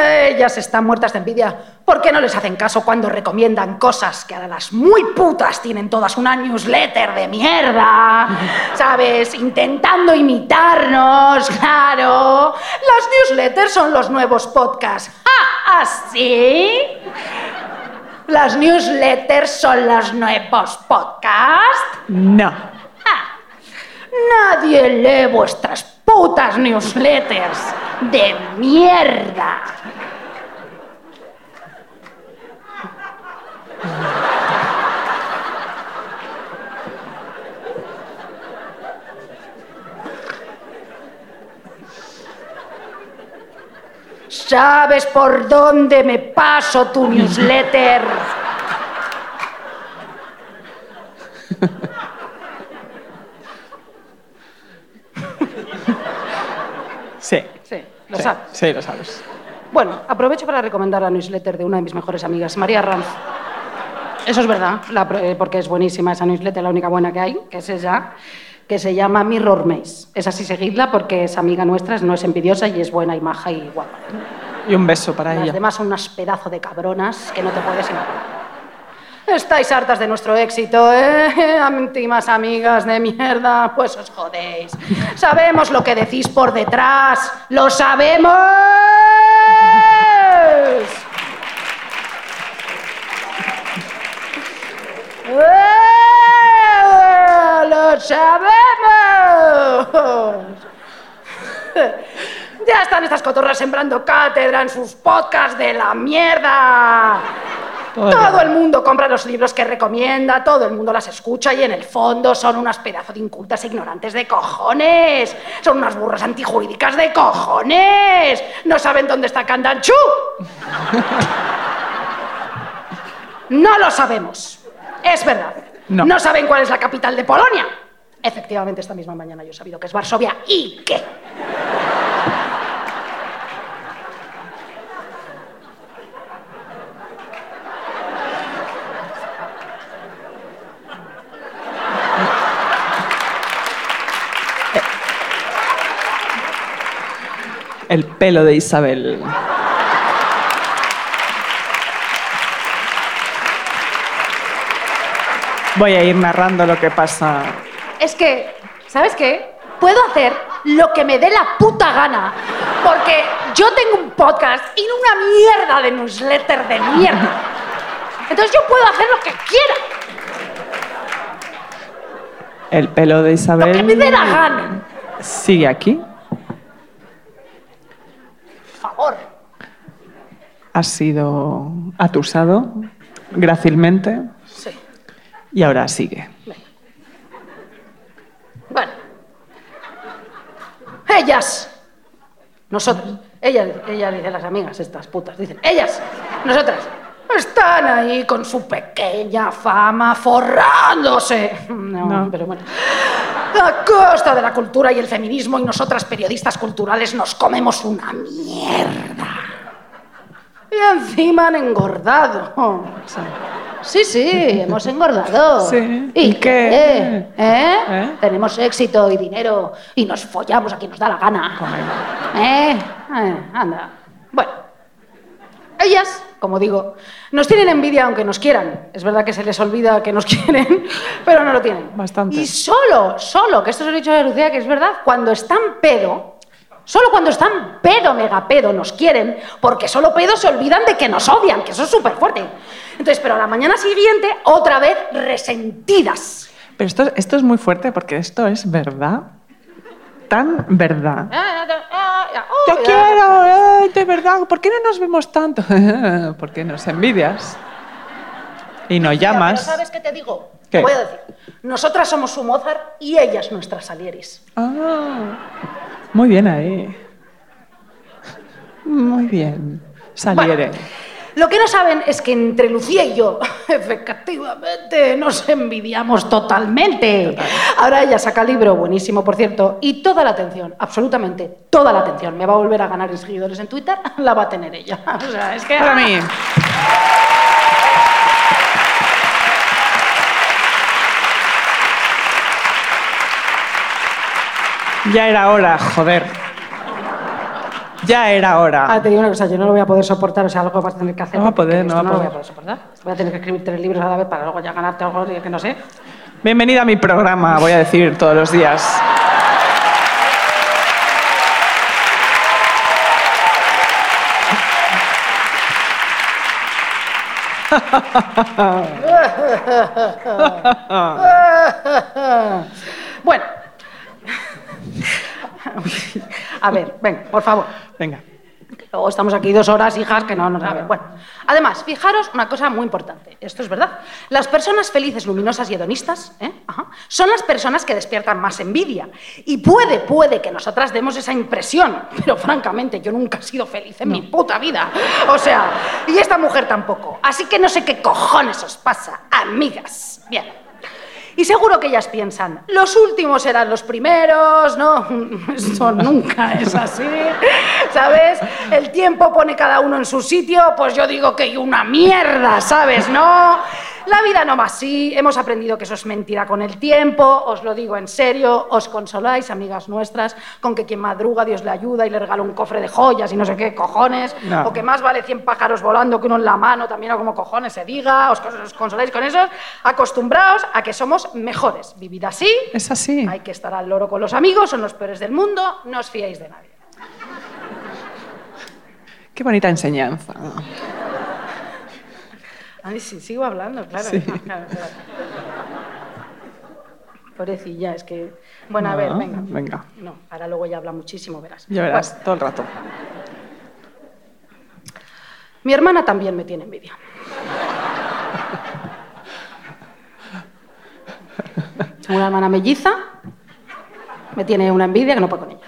Ellas están muertas de envidia. ¿Por qué no les hacen caso cuando recomiendan cosas que a las muy putas tienen todas una newsletter de mierda? ¿Sabes? Intentando imitarnos, claro. Las newsletters son los nuevos podcasts. ¿Ah, así? Las newsletters son los nuevos podcasts. No. Ah, Nadie lee vuestras putas newsletters de mierda. ¿Sabes por dónde me paso tu newsletter? Sí. Sí, lo sí, sabes. Sí, lo sabes. Bueno, aprovecho para recomendar la newsletter de una de mis mejores amigas, María Ranz. Eso es verdad, la eh, porque es buenísima esa newsletter, la única buena que hay, que es ella, que se llama Mirror Maze. Es así, seguidla porque es amiga nuestra, no es envidiosa y es buena y maja y guapa. Y un beso para Las ella. demás son unas pedazos de cabronas que no te puedes imaginar. Estáis hartas de nuestro éxito, ¿eh? Íntimas amigas de mierda, pues os jodéis. Sabemos lo que decís por detrás, lo sabemos. ¡Eh! ¡Lo sabemos! Ya están estas cotorras sembrando cátedra en sus podcasts de la mierda. Todo Todo, el mundo compra los libros que recomienda, todo el mundo las escucha y en el fondo son unas pedazos de incultas e ignorantes de cojones. Son unas burras antijurídicas de cojones. No saben dónde está Candanchú. No lo sabemos. Es verdad. No. no saben cuál es la capital de Polonia. Efectivamente, esta misma mañana yo he sabido que es Varsovia. ¿Y qué? El pelo de Isabel. Voy a ir narrando lo que pasa. Es que, ¿sabes qué? Puedo hacer lo que me dé la puta gana. Porque yo tengo un podcast y una mierda de newsletter de mierda. Entonces yo puedo hacer lo que quiera, El pelo de lo Isabel. que me dé la gana. Sigue aquí. Por favor. Ha sido atusado grácilmente Sí. y ahora sigue. Bueno. Ellas. Nosotros. Ella, ella dice las amigas, estas putas. Dicen, ellas. Nosotras. Están ahí con su pequeña fama forrándose. No, No. pero bueno. A costa de la cultura y el feminismo y nosotras periodistas culturales nos comemos una mierda. Y encima han engordado. Sí, sí, hemos engordado. Sí. ¿Y, qué? ¿Eh? ¿Eh? Tenemos éxito y dinero y nos follamos a quien nos da la gana. ¿Eh? Eh, anda. Bueno, ellas, como digo, nos tienen envidia aunque nos quieran. Es verdad que se les olvida que nos quieren, pero no lo tienen. Bastante. Y solo, solo, que esto se lo he dicho a Lucía, que es verdad, cuando están pedo, solo cuando están pedo, mega pedo, nos quieren, porque solo pedo se olvidan de que nos odian, que eso es súper fuerte. Entonces, pero a la mañana siguiente, otra vez resentidas. Pero esto, esto es muy fuerte porque esto es verdad. Tan verdad. Yo quiero, eh, de verdad. ¿Por qué no nos vemos tanto? Porque nos envidias. Y nos Pero llamas. ¿sabes qué te digo? ¿Qué? Te voy a decir. Nosotras somos su Mozart y ellas nuestras Salieris. Ah, muy bien ahí. Muy bien. Saliere. Bueno, lo que no saben es que entre Lucía y yo, efectivamente, nos envidiamos totalmente. Ahora ella saca libro, buenísimo, por cierto, y toda la atención, absolutamente toda la atención, me va a volver a ganar en seguidores en Twitter, la va a tener ella. O sea, es que... Para mí. Ya era hora, joder. Ya era hora. Ah, te digo una cosa, yo no lo voy a poder soportar, o sea, algo vas a tener que hacer. No va a poder, no va a lo voy a poder. poder soportar. Voy a tener que escribir tres libros a la vez para luego ya ganarte algo que no sé. Bienvenida a mi programa, voy a decir todos los días. bueno, A ver, venga, por favor. Venga. Luego estamos aquí dos horas, hijas, que no nos saben. Bueno, además, fijaros una cosa muy importante. Esto es verdad. Las personas felices, luminosas y hedonistas ¿eh? Ajá, son las personas que despiertan más envidia. Y puede, puede que nosotras demos esa impresión, pero francamente yo nunca he sido feliz en mi puta vida. O sea, y esta mujer tampoco. Así que no sé qué cojones os pasa, amigas. Bien. Y seguro que ellas piensan, los últimos eran los primeros, ¿no? Eso nunca es así, ¿sabes? El tiempo pone cada uno en su sitio, pues yo digo que hay una mierda, ¿sabes? ¿No? La vida no va así, hemos aprendido que eso es mentira con el tiempo, os lo digo en serio, os consoláis, amigas nuestras, con que quien madruga Dios le ayuda y le regala un cofre de joyas y no sé qué cojones, No. o que más vale 100 pájaros volando que uno en la mano, también o como cojones se diga, os, os consoláis con eso, acostumbraos a que somos mejores, vivid así, Es así. hay que estar al loro con los amigos, son los peores del mundo, no os fiéis de nadie. Qué bonita enseñanza. Ay, sí, sigo hablando, claro. Sí. claro, claro. Pobrecilla, es que... Bueno, a ver, venga. venga. No, ahora luego ya habla muchísimo, verás. Ya verás, Bueno, todo el rato. mi hermana también me tiene envidia. Tengo una hermana melliza, me tiene una envidia que no puedo con ella.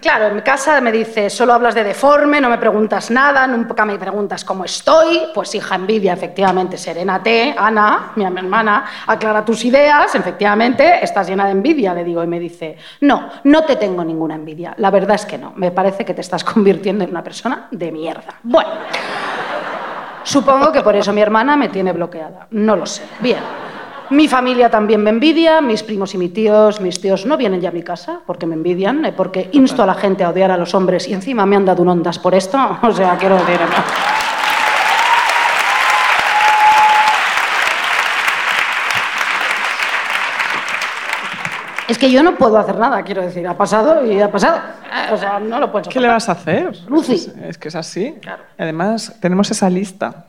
Claro, en mi casa me dice, solo hablas de deforme, no me preguntas nada, nunca me preguntas cómo estoy. Pues hija, envidia, efectivamente, serénate, Ana, mi hermana, aclara tus ideas, efectivamente, estás llena de envidia, le digo, y me dice, no, no te tengo ninguna envidia, la verdad es que no, me parece que te estás convirtiendo en una persona de mierda. Bueno, supongo que por eso mi hermana me tiene bloqueada, no lo sé. Bien. Mi familia también me envidia, mis primos y mis tíos, mis tíos no vienen ya a mi casa porque me envidian, eh, porque insto a la gente a odiar a los hombres y encima me han dado un ondas por esto. O sea, quiero decir. no. Es que yo no puedo hacer nada, quiero decir. Ha pasado y ha pasado. O sea, no lo puedo ¿Qué le vas a hacer? Lucy. Es, es que es así. Claro. Además, tenemos esa lista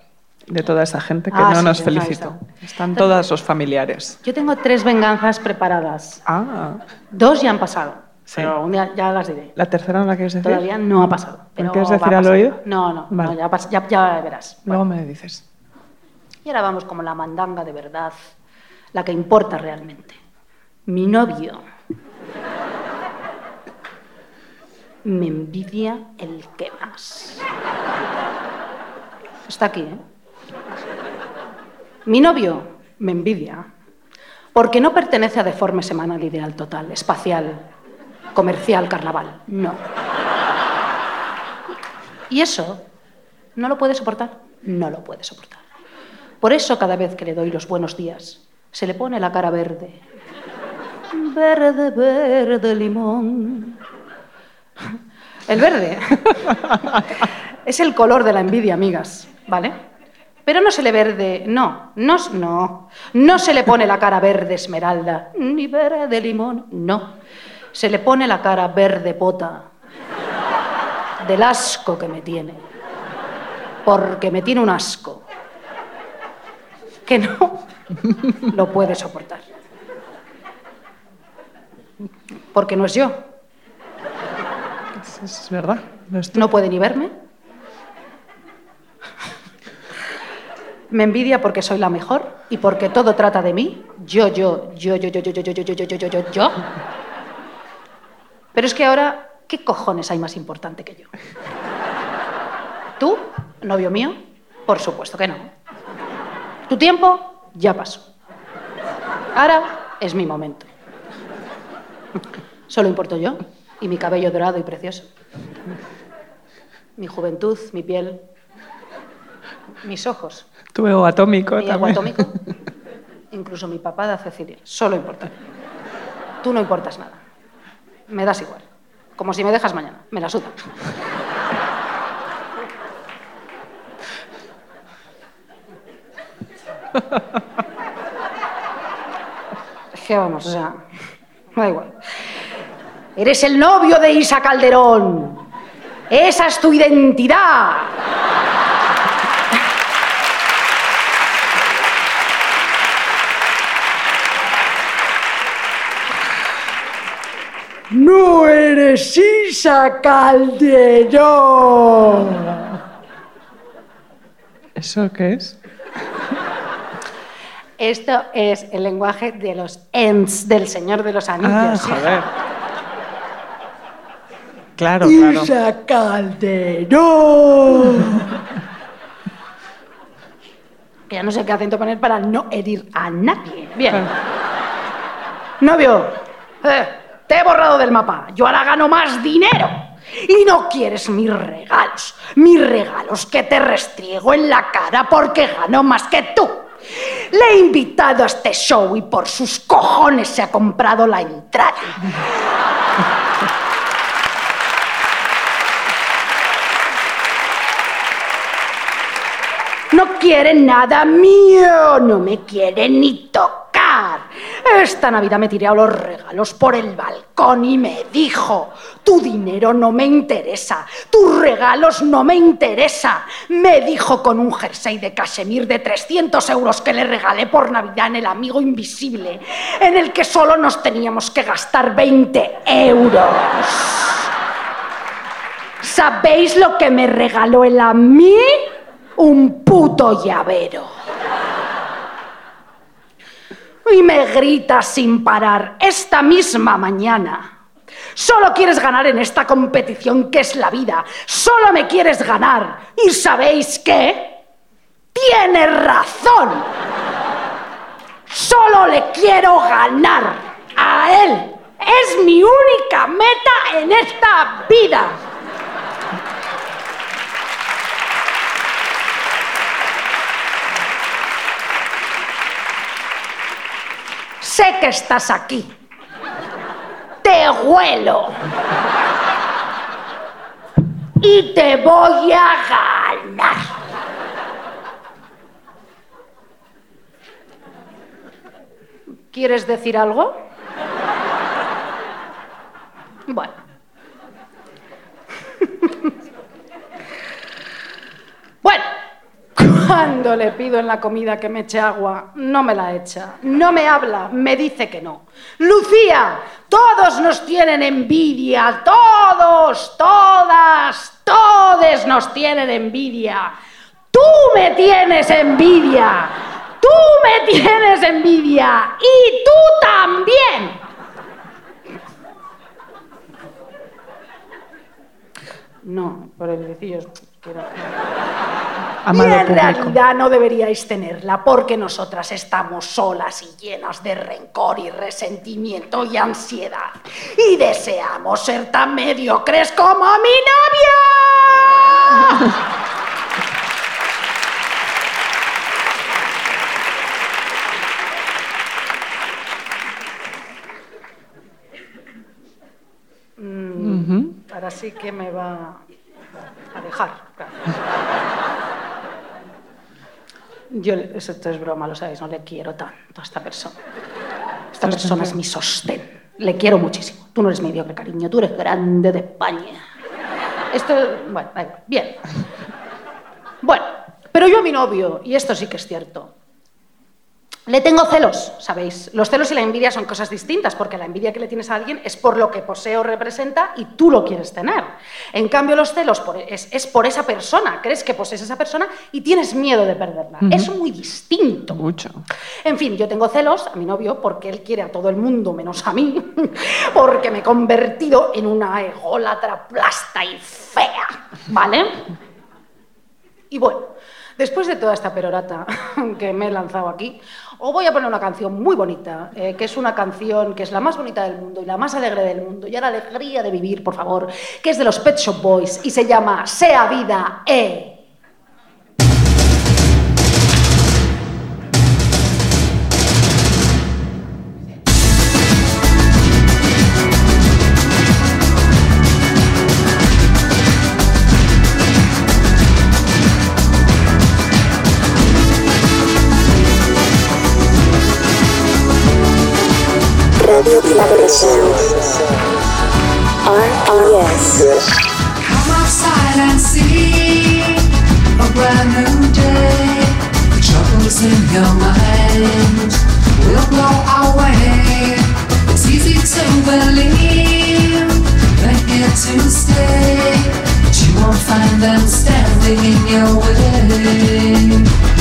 de toda esa gente que Ah, no sí, nos felicitó. Están todas los familiares. Yo tengo tres venganzas preparadas. Ah, Dos ya han pasado, Sí. pero un día ya las diré. ¿la tercera no la quieres decir? Todavía no ha pasado. Pero quieres decir al oído? No, no, Vale. no, ya, ya- ya verás. Luego me dices. Y ahora vamos como la mandanga de verdad, la que importa realmente. Mi novio me envidia el que más. Está aquí, ¿eh? Mi novio me envidia porque no pertenece a Deforme Semanal Ideal Total, Espacial, Comercial, Carnaval. No. Y eso no lo puede soportar. No lo puede soportar. Por eso cada vez que le doy los buenos días, se le pone la cara verde. Verde, verde, limón. El verde es el color de la envidia, amigas, ¿vale? Pero no se le verde, no, no, no, no se le pone la cara verde esmeralda, ni verde limón, no. Se le pone la cara verde pota del asco que me tiene. Porque me tiene un asco que no lo puede soportar. Porque no es yo. Es, verdad. no. No puede ni verme. Me envidia porque soy la mejor y porque todo trata de mí. Yo, yo, yo, yo, yo, yo, yo, yo, yo, yo, yo, yo, yo, yo. Pero es que ahora, ¿qué cojones hay más importante que yo? ¿Tú, novio mío? Por supuesto que no. Tu tiempo ya pasó. Ahora es mi momento. Solo importo yo y mi cabello dorado y precioso. Mi juventud, mi piel, mis ojos, Tu ego atómico mi ego también. atómico, incluso mi papada Cecilia. Solo importa. Tú no importas nada. Me das igual. Como si me dejas mañana. Me la suda. Es que vamos, o sea, me da igual. Eres el novio de Isa Calderón. Esa es tu identidad. No eres de Sisa Calderón. ¿Eso qué es? Esto es el lenguaje de los Ents del Señor de los Ah, Anillos. hija. joder. Claro, claro. Isa Calderón. Que ya no sé qué acento poner para no herir a nadie. Bien. Novio, eh, te he borrado del mapa. Yo ahora gano más dinero. Y no quieres mis regalos. Mis regalos que te restriego en la cara porque gano más que tú. Le he invitado a este show y por sus cojones se ha comprado la entrada. No quieren nada mío, no me quieren ni tocar. Esta Navidad me tiré a los regalos por el balcón y me dijo, tu dinero no me interesa, tus regalos no me interesa. Me dijo con un jersey de cachemir de 300 euros que le regalé por Navidad en el Amigo Invisible, en el que solo nos teníamos que gastar 20 euros. ¿Sabéis lo que me regaló él a mí? Un puto llavero. Y me grita sin parar esta misma mañana. Solo quieres ganar en esta competición que es la vida. Solo me quieres ganar. ¿Y sabéis qué? Tienes razón. Solo le quiero ganar a él. Es mi única meta en esta vida. Sé que estás aquí. Te huelo. Y te voy a ganar. ¿Quieres decir algo? Bueno. Bueno, cuando le pido en la comida que me eche agua, no me la echa. No me habla, me dice que no. Lucía, todos nos tienen envidia, todos, todas, todes nos tienen envidia. Tú me tienes envidia. Tú me tienes envidia. Y tú también. No, por el Y en público. realidad no deberíais tenerla porque nosotras estamos solas y llenas de rencor y resentimiento y ansiedad. Y deseamos ser tan mediocres como mi novia. Mm, Ahora sí que me va a dejar. Yo, esto es broma, lo sabéis, no le quiero tanto a esta persona. Esta persona es mi sostén. Le quiero muchísimo. Tú no eres mediocre, cariño, tú eres grande de España. Esto, bueno, bien. Bueno, pero yo a mi novio, y esto sí que es cierto, le tengo celos, ¿sabéis? Los celos y la envidia son cosas distintas, porque la envidia que le tienes a alguien es por lo que posee o representa y tú lo quieres tener. En cambio, los celos por- es, es por esa persona, crees que posees esa persona y tienes miedo de perderla. Es muy distinto. Mucho. En fin, yo tengo celos a mi novio porque él quiere a todo el mundo menos a mí, porque me he convertido en una ególatra plasta y fea, ¿vale? Y bueno, después de toda esta perorata que me he lanzado aquí, os voy a poner una canción muy bonita, eh, que es una canción que es la más bonita del mundo y la más alegre del mundo, y la alegría de vivir, por favor, que es de los Pet Shop Boys y se llama Sea Vida, eh. Collaboration. RRS. Come outside and see a brand new day. The troubles in your mind will blow away. It's easy to believe they're here to stay, but you won't find them standing in your way.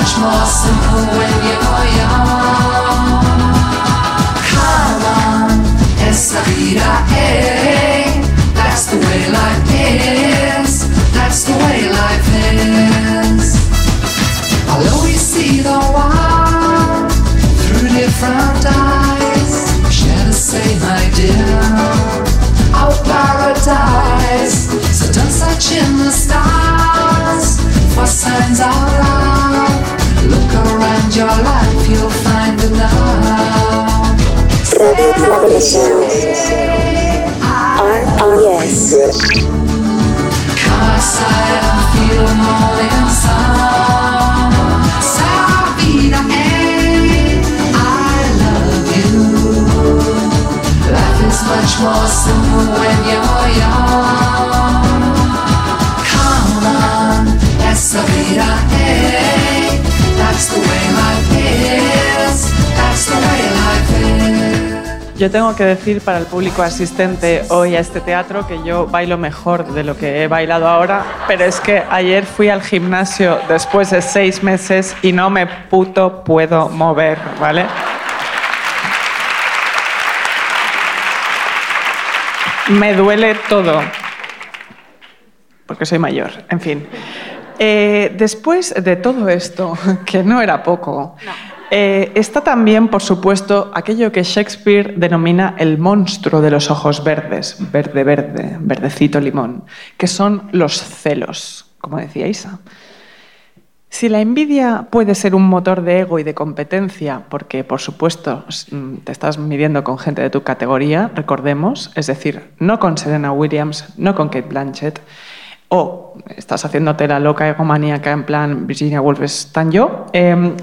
Much more simple when you're young. Come on, esa vida, eh. That's the way life is. That's the way life is. I'll always see the world through different eyes. Share the same idea of paradise. So don't search in the stars for signs of love. Look around your life, you'll find enough. Radio Primavera R-E-S. Cause I don't feel more inside. Sabina, eh, I love you. Life is much more simple when you're young. Yo tengo que decir para el público asistente hoy a este teatro que yo bailo mejor de lo que he bailado ahora, pero es que ayer fui al gimnasio después de seis meses y no me puto puedo mover, ¿vale? Me duele todo, porque soy mayor, en fin. Eh, después de todo esto, que no era poco, eh, está también, por supuesto, aquello que Shakespeare denomina el monstruo de los ojos verdes, verde, verde, verdecito limón, que son los celos, como decía Isa. Si la envidia puede ser un motor de ego y de competencia, porque por supuesto mm, te estás midiendo con gente de tu categoría, recordemos, es decir, no con Serena Williams, no con Kate Blanchett, o estás haciéndote la loca egomaníaca en plan Virginia Woolf es tan yo, em,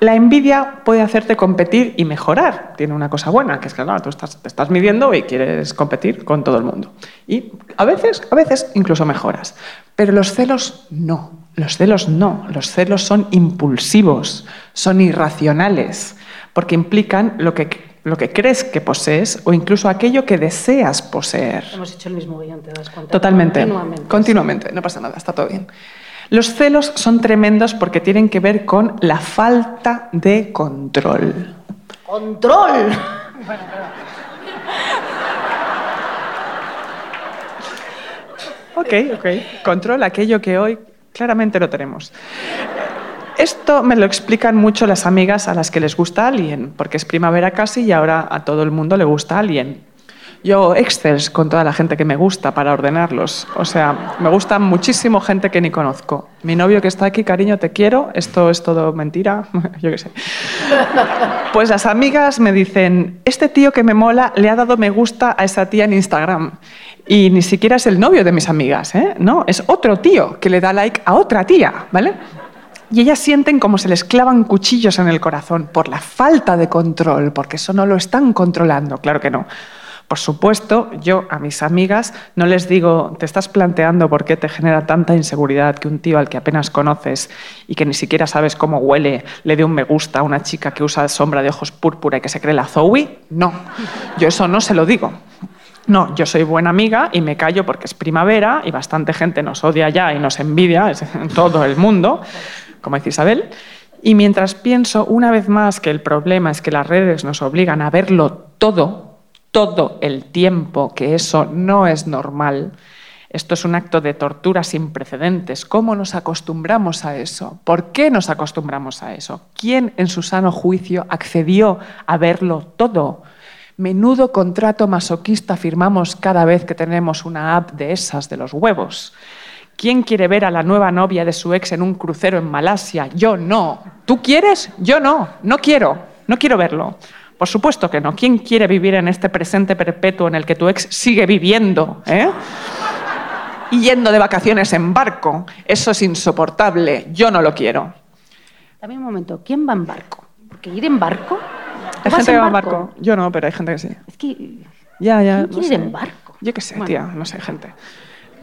la envidia puede hacerte competir y mejorar. Tiene una cosa buena, que es que claro, tú te estás midiendo y quieres competir con todo el mundo. Y a veces, a veces incluso mejoras. Pero los celos no. Los celos no. Los celos son impulsivos, son irracionales, porque implican lo que, lo que crees que posees o incluso aquello que deseas poseer. Hemos hecho el mismo guion, ¿te das cuenta? Totalmente. Continuamente. Continuamente, no pasa nada, está todo bien. Los celos son tremendos porque tienen que ver con la falta de control. ¡Control! Ok, ok. Control, aquello que hoy claramente lo tenemos. Esto me lo explican mucho las amigas a las que les gusta Alien, porque es primavera casi y ahora a todo el mundo le gusta Alien. Yo excels con toda la gente que me gusta para ordenarlos. O sea, me gusta muchísimo gente que ni conozco. Mi novio que está aquí, cariño, te quiero. Esto es todo mentira. Yo qué sé. Pues las amigas me dicen, este tío que me mola le ha dado me gusta a esa tía en Instagram. Y ni siquiera es el novio de mis amigas, ¿eh? No, es otro tío que le da like a otra tía, ¿vale? Y ellas sienten como se les clavan cuchillos en el corazón por la falta de control, porque eso no lo están controlando, claro que no. Por supuesto, yo a mis amigas no les digo, te estás planteando por qué te genera tanta inseguridad que un tío al que apenas conoces y que ni siquiera sabes cómo huele le dé un me gusta a una chica que usa sombra de ojos púrpura y que se cree la Zoe. No, yo eso no se lo digo. No, yo soy buena amiga y me callo porque es primavera y bastante gente nos odia ya y nos envidia en todo el mundo, como dice Isabel. Y mientras pienso una vez más que el problema es que las redes nos obligan a verlo todo, todo el tiempo, que eso no es normal, esto es un acto de tortura sin precedentes. ¿Cómo nos acostumbramos a eso? ¿Por qué nos acostumbramos a eso? ¿Quién en su sano juicio accedió a verlo todo? Menudo contrato masoquista firmamos cada vez que tenemos una app de esas de los huevos. ¿Quién quiere ver a la nueva novia de su ex en un crucero en Malasia? Yo no. ¿Tú quieres? Yo no. No quiero. No quiero verlo. Por supuesto que no. ¿Quién quiere vivir en este presente perpetuo en el que tu ex sigue viviendo? ¿eh? Y yendo de vacaciones en barco. Eso es insoportable. Yo no lo quiero. Dame un momento, ¿quién va en barco? Porque ir en barco. Hay ¿Vas gente que va en barco. Yo no, pero hay gente que sí. Es que. Ya, ya. ¿Quién no quiere ir en barco? Yo qué sé, Bueno. tía. No sé, gente.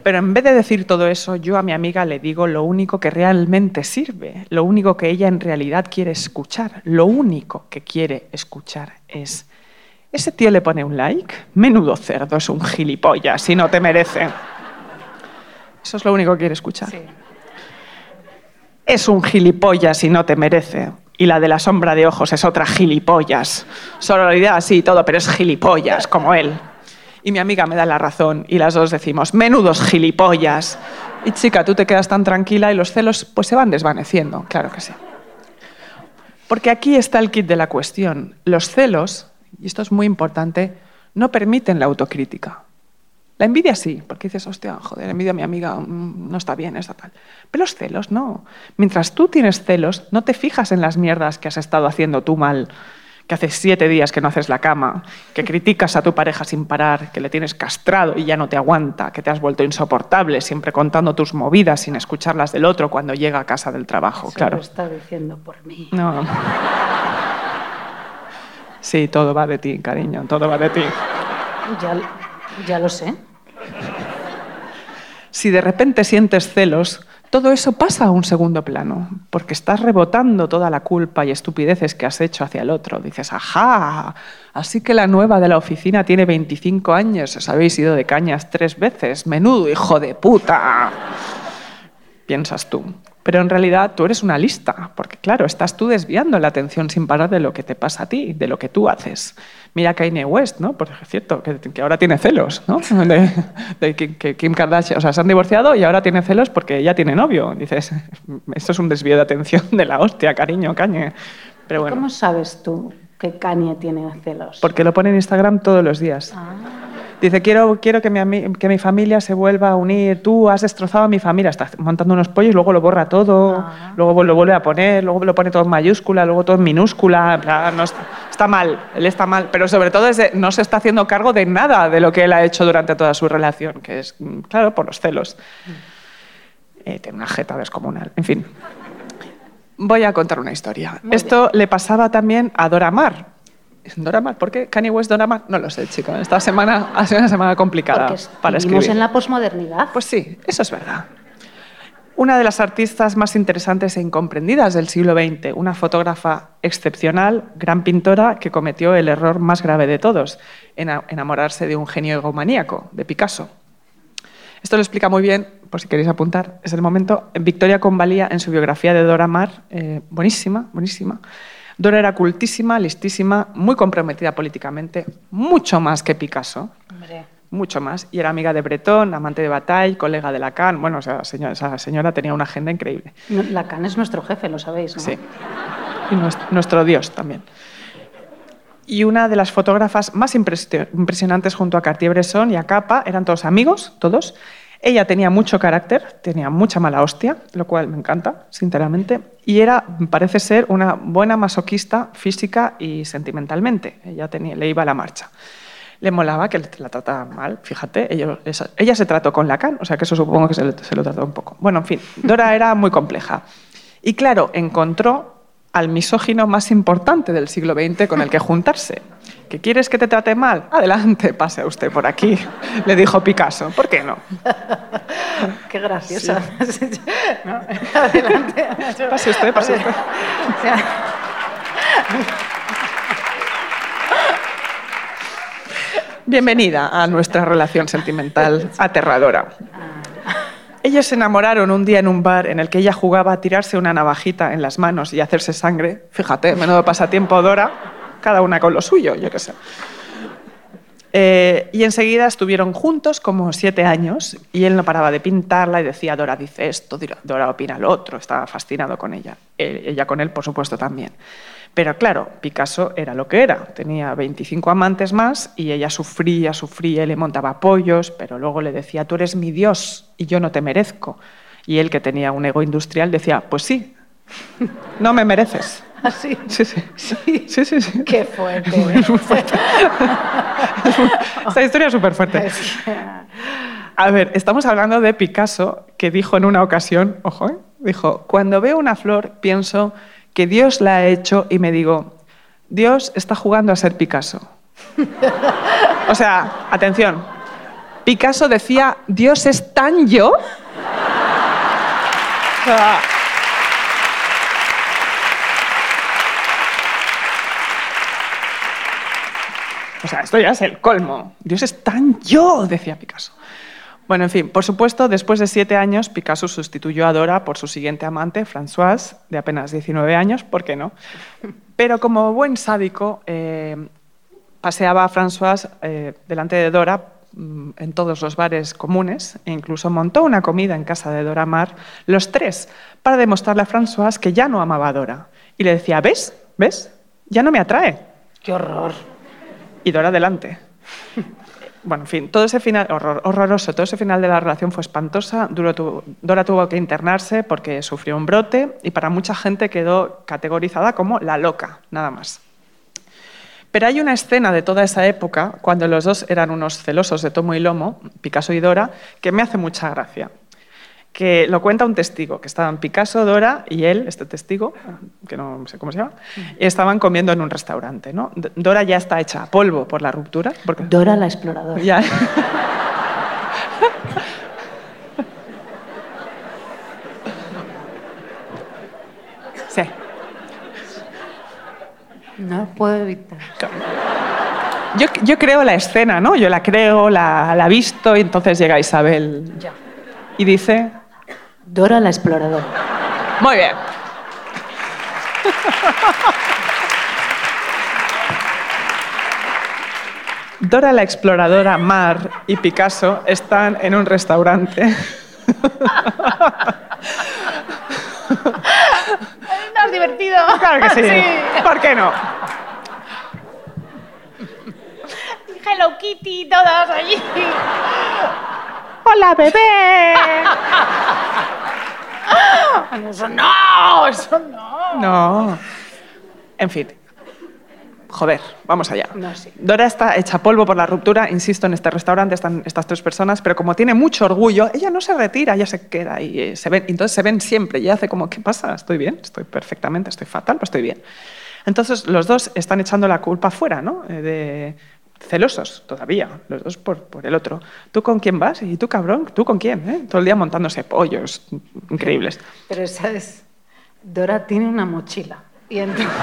Pero en vez de decir todo eso, yo a mi amiga le digo lo único que realmente sirve, lo único que ella en realidad quiere escuchar, lo único que quiere escuchar es, ese tío le pone un like, menudo cerdo, es un gilipollas y no te merece. Eso es lo único que quiere escuchar. Es un gilipollas y no te merece. Y la de la sombra de ojos es otra gilipollas. Sororidad, sí, todo, pero es gilipollas, como él. Y mi amiga me da la razón y las dos decimos, menudos gilipollas. Y chica, tú te quedas tan tranquila y los celos pues se van desvaneciendo, claro que sí. Porque aquí está el kit de la cuestión. Los celos, y esto es muy importante, no permiten la autocrítica. La envidia sí, porque dices, hostia, joder, envidia a mi amiga, mm, no está bien, está tal. Pero los celos no. Mientras tú tienes celos, no te fijas en las mierdas que has estado haciendo tú mal, que hace siete días que no haces la cama, que criticas a tu pareja sin parar, que le tienes castrado y ya no te aguanta, que te has vuelto insoportable, siempre contando tus movidas sin escucharlas del otro cuando llega a casa del trabajo, Eso claro. lo está diciendo por mí. No. Sí, todo va de ti, cariño, todo va de ti. Ya, ya lo sé. Si de repente sientes celos, todo eso pasa a un segundo plano, porque estás rebotando toda la culpa y estupideces que has hecho hacia el otro. Dices, ajá, así que la nueva de la oficina tiene 25 años, os habéis ido de cañas tres veces, menudo hijo de puta. Piensas tú. Pero en realidad tú eres una lista, porque claro, estás tú desviando la atención sin parar de lo que te pasa a ti, de lo que tú haces. Mira Kanye West, ¿no? Por cierto, que, que ahora tiene celos, ¿no? De, de que, Kim Kardashian, o sea, se han divorciado y ahora tiene celos porque ella tiene novio. Dices, esto es un desvío de atención de la hostia, cariño, Kanye. Pero bueno, ¿Cómo sabes tú que Kanye tiene celos? porque lo pone en Instagram todos los días. Ah, Dice, quiero, quiero que, mi, que mi familia se vuelva a unir. Tú has destrozado a mi familia. Está montando unos pollos, luego lo borra todo, Ah. luego lo vuelve a poner, luego lo pone todo en mayúscula, luego todo en minúscula. no está, está mal, él está mal. Pero sobre todo es de- no se está haciendo cargo de nada de lo que él ha hecho durante toda su relación, que es, mm, claro, por los celos. Eh, tiene una jeta descomunal. En fin. Voy a contar una historia. Muy Esto le pasaba también a Dora Maar. ¿Dora Maar? ¿Por qué Kanye West Dora Maar? No lo sé, chica. Esta semana ha sido una semana complicada porque para escribir. en la posmodernidad. Pues sí, eso es verdad. Una de las artistas más interesantes e incomprendidas del siglo XX, una fotógrafa excepcional, gran pintora, que cometió el error más grave de todos, ena- enamorarse de un genio egomaníaco, de Picasso. Esto lo explica muy bien, por si queréis apuntar, es el momento, Victoria Convalía en su biografía de Dora Maar, eh, buenísima, buenísima. Dora era cultísima, listísima, muy comprometida políticamente, mucho más que Picasso Hombre, mucho más. Y era amiga de Breton, amante de Bataille, colega de Lacan. Bueno, o sea, señora- esa señora tenía una agenda increíble. Lacan es nuestro jefe, lo sabéis, ¿no? Sí. Y nuestro, nuestro Dios también. Y una de las fotógrafas más impresio- impresionantes junto a Cartier-Bresson y a Capa, eran todos amigos, todos. Ella tenía mucho carácter, tenía mucha mala hostia, lo cual me encanta, sinceramente. Y era, parece ser, una buena masoquista física y sentimentalmente. Ella tenía, le iba a la marcha. Le molaba que la trataba mal, fíjate. Ella, se trató con Lacan, o sea que eso supongo que se, se lo trató un poco. Bueno, en fin, Dora era muy compleja. Y claro, encontró al misógino más importante del siglo XX con el que juntarse. ¿Que quieres que te trate mal? Adelante, pase usted por aquí, le dijo Picasso. ¿Por qué no? Qué graciosa. ¿No? Adelante. Pase usted, pase usted. Bienvenida a nuestra relación sentimental aterradora. Ellos se enamoraron un día en un bar en el que ella jugaba a tirarse una navajita en las manos y hacerse sangre. Fíjate, menudo pasatiempo Dora, cada una con lo suyo, yo qué sé. Eh, y enseguida estuvieron juntos como siete años y él no paraba de pintarla y decía, Dora dice esto, Dora opina lo otro, estaba fascinado con ella. Eh, ella con él, por supuesto, también. Pero claro, Picasso era lo que era, tenía 25 amantes más y ella sufría, sufría y le montaba pollos, pero luego le decía, tú eres mi Dios y yo no te merezco. Y él, que tenía un ego industrial, decía, pues sí, no me mereces. así. Sí, sí, sí, sí, sí. sí. Qué fuerte. Esta historia es súper fuerte. A ver, estamos hablando de Picasso, que dijo en una ocasión, ojo, ¿eh? dijo, cuando veo una flor pienso que Dios la ha hecho y me digo, Dios está jugando a ser Picasso. O sea, atención, Picasso decía, Dios es tan yo. O sea, O sea, esto ya es el colmo. Dios es tan yo, decía Picasso. Bueno, en fin, por supuesto, después de siete años, Picasso sustituyó a Dora por su siguiente amante, Françoise, de apenas 19 años, ¿por qué no? Pero como buen sádico, eh, paseaba a Françoise eh, delante de Dora mm, en todos los bares comunes e incluso montó una comida en casa de Dora Mar, los tres, para demostrarle a Françoise que ya no amaba a Dora. Y le decía, ¿ves? ¿Ves? Ya no me atrae. ¡Qué horror! Y Dora adelante. Bueno, en fin, todo ese final, horror- horroroso, todo ese final de la relación fue espantosa. Duro tuvo- Dora tuvo que internarse porque sufrió un brote y para mucha gente quedó categorizada como la loca, nada más. Pero hay una escena de toda esa época, cuando los dos eran unos celosos de tomo y lomo, Picasso y Dora, que me hace mucha gracia. Que lo cuenta un testigo, que estaban Picasso, Dora y él, este testigo, que no sé cómo se llama, estaban comiendo en un restaurante. ¿no? Dora ya está hecha a polvo por la ruptura. Porque Dora la exploradora. ya. Sí. No puedo evitar. Yo, yo creo la escena, ¿no? Yo la creo, la, la visto, y entonces llega Isabel Ya. y dice, Dora la exploradora. muy bien. Dora la exploradora, Mar y Picasso están en un restaurante. No es divertido. Claro que sí. ¿Por qué no? Hello Kitty, todas allí. ¡Hola, bebé! Eso no, eso no. No. En fin. Joder, vamos allá. No, sí. Dora está hecha polvo por la ruptura, insisto, en este restaurante están estas tres personas, pero como tiene mucho orgullo, ella no se retira, ella se queda y eh, se ven, entonces se ven siempre y hace como, ¿qué pasa? ¿Estoy bien? ¿Estoy perfectamente? ¿Estoy fatal? Pues estoy bien. Entonces los dos están echando la culpa fuera, ¿no? Eh, De celosos todavía, los dos por, por el otro. ¿Tú con quién vas? ¿Y tú, cabrón? ¿Tú con quién? eh? Todo el día montándose pollos increíbles. Pero sabes, Dora tiene una mochila. Y entonces,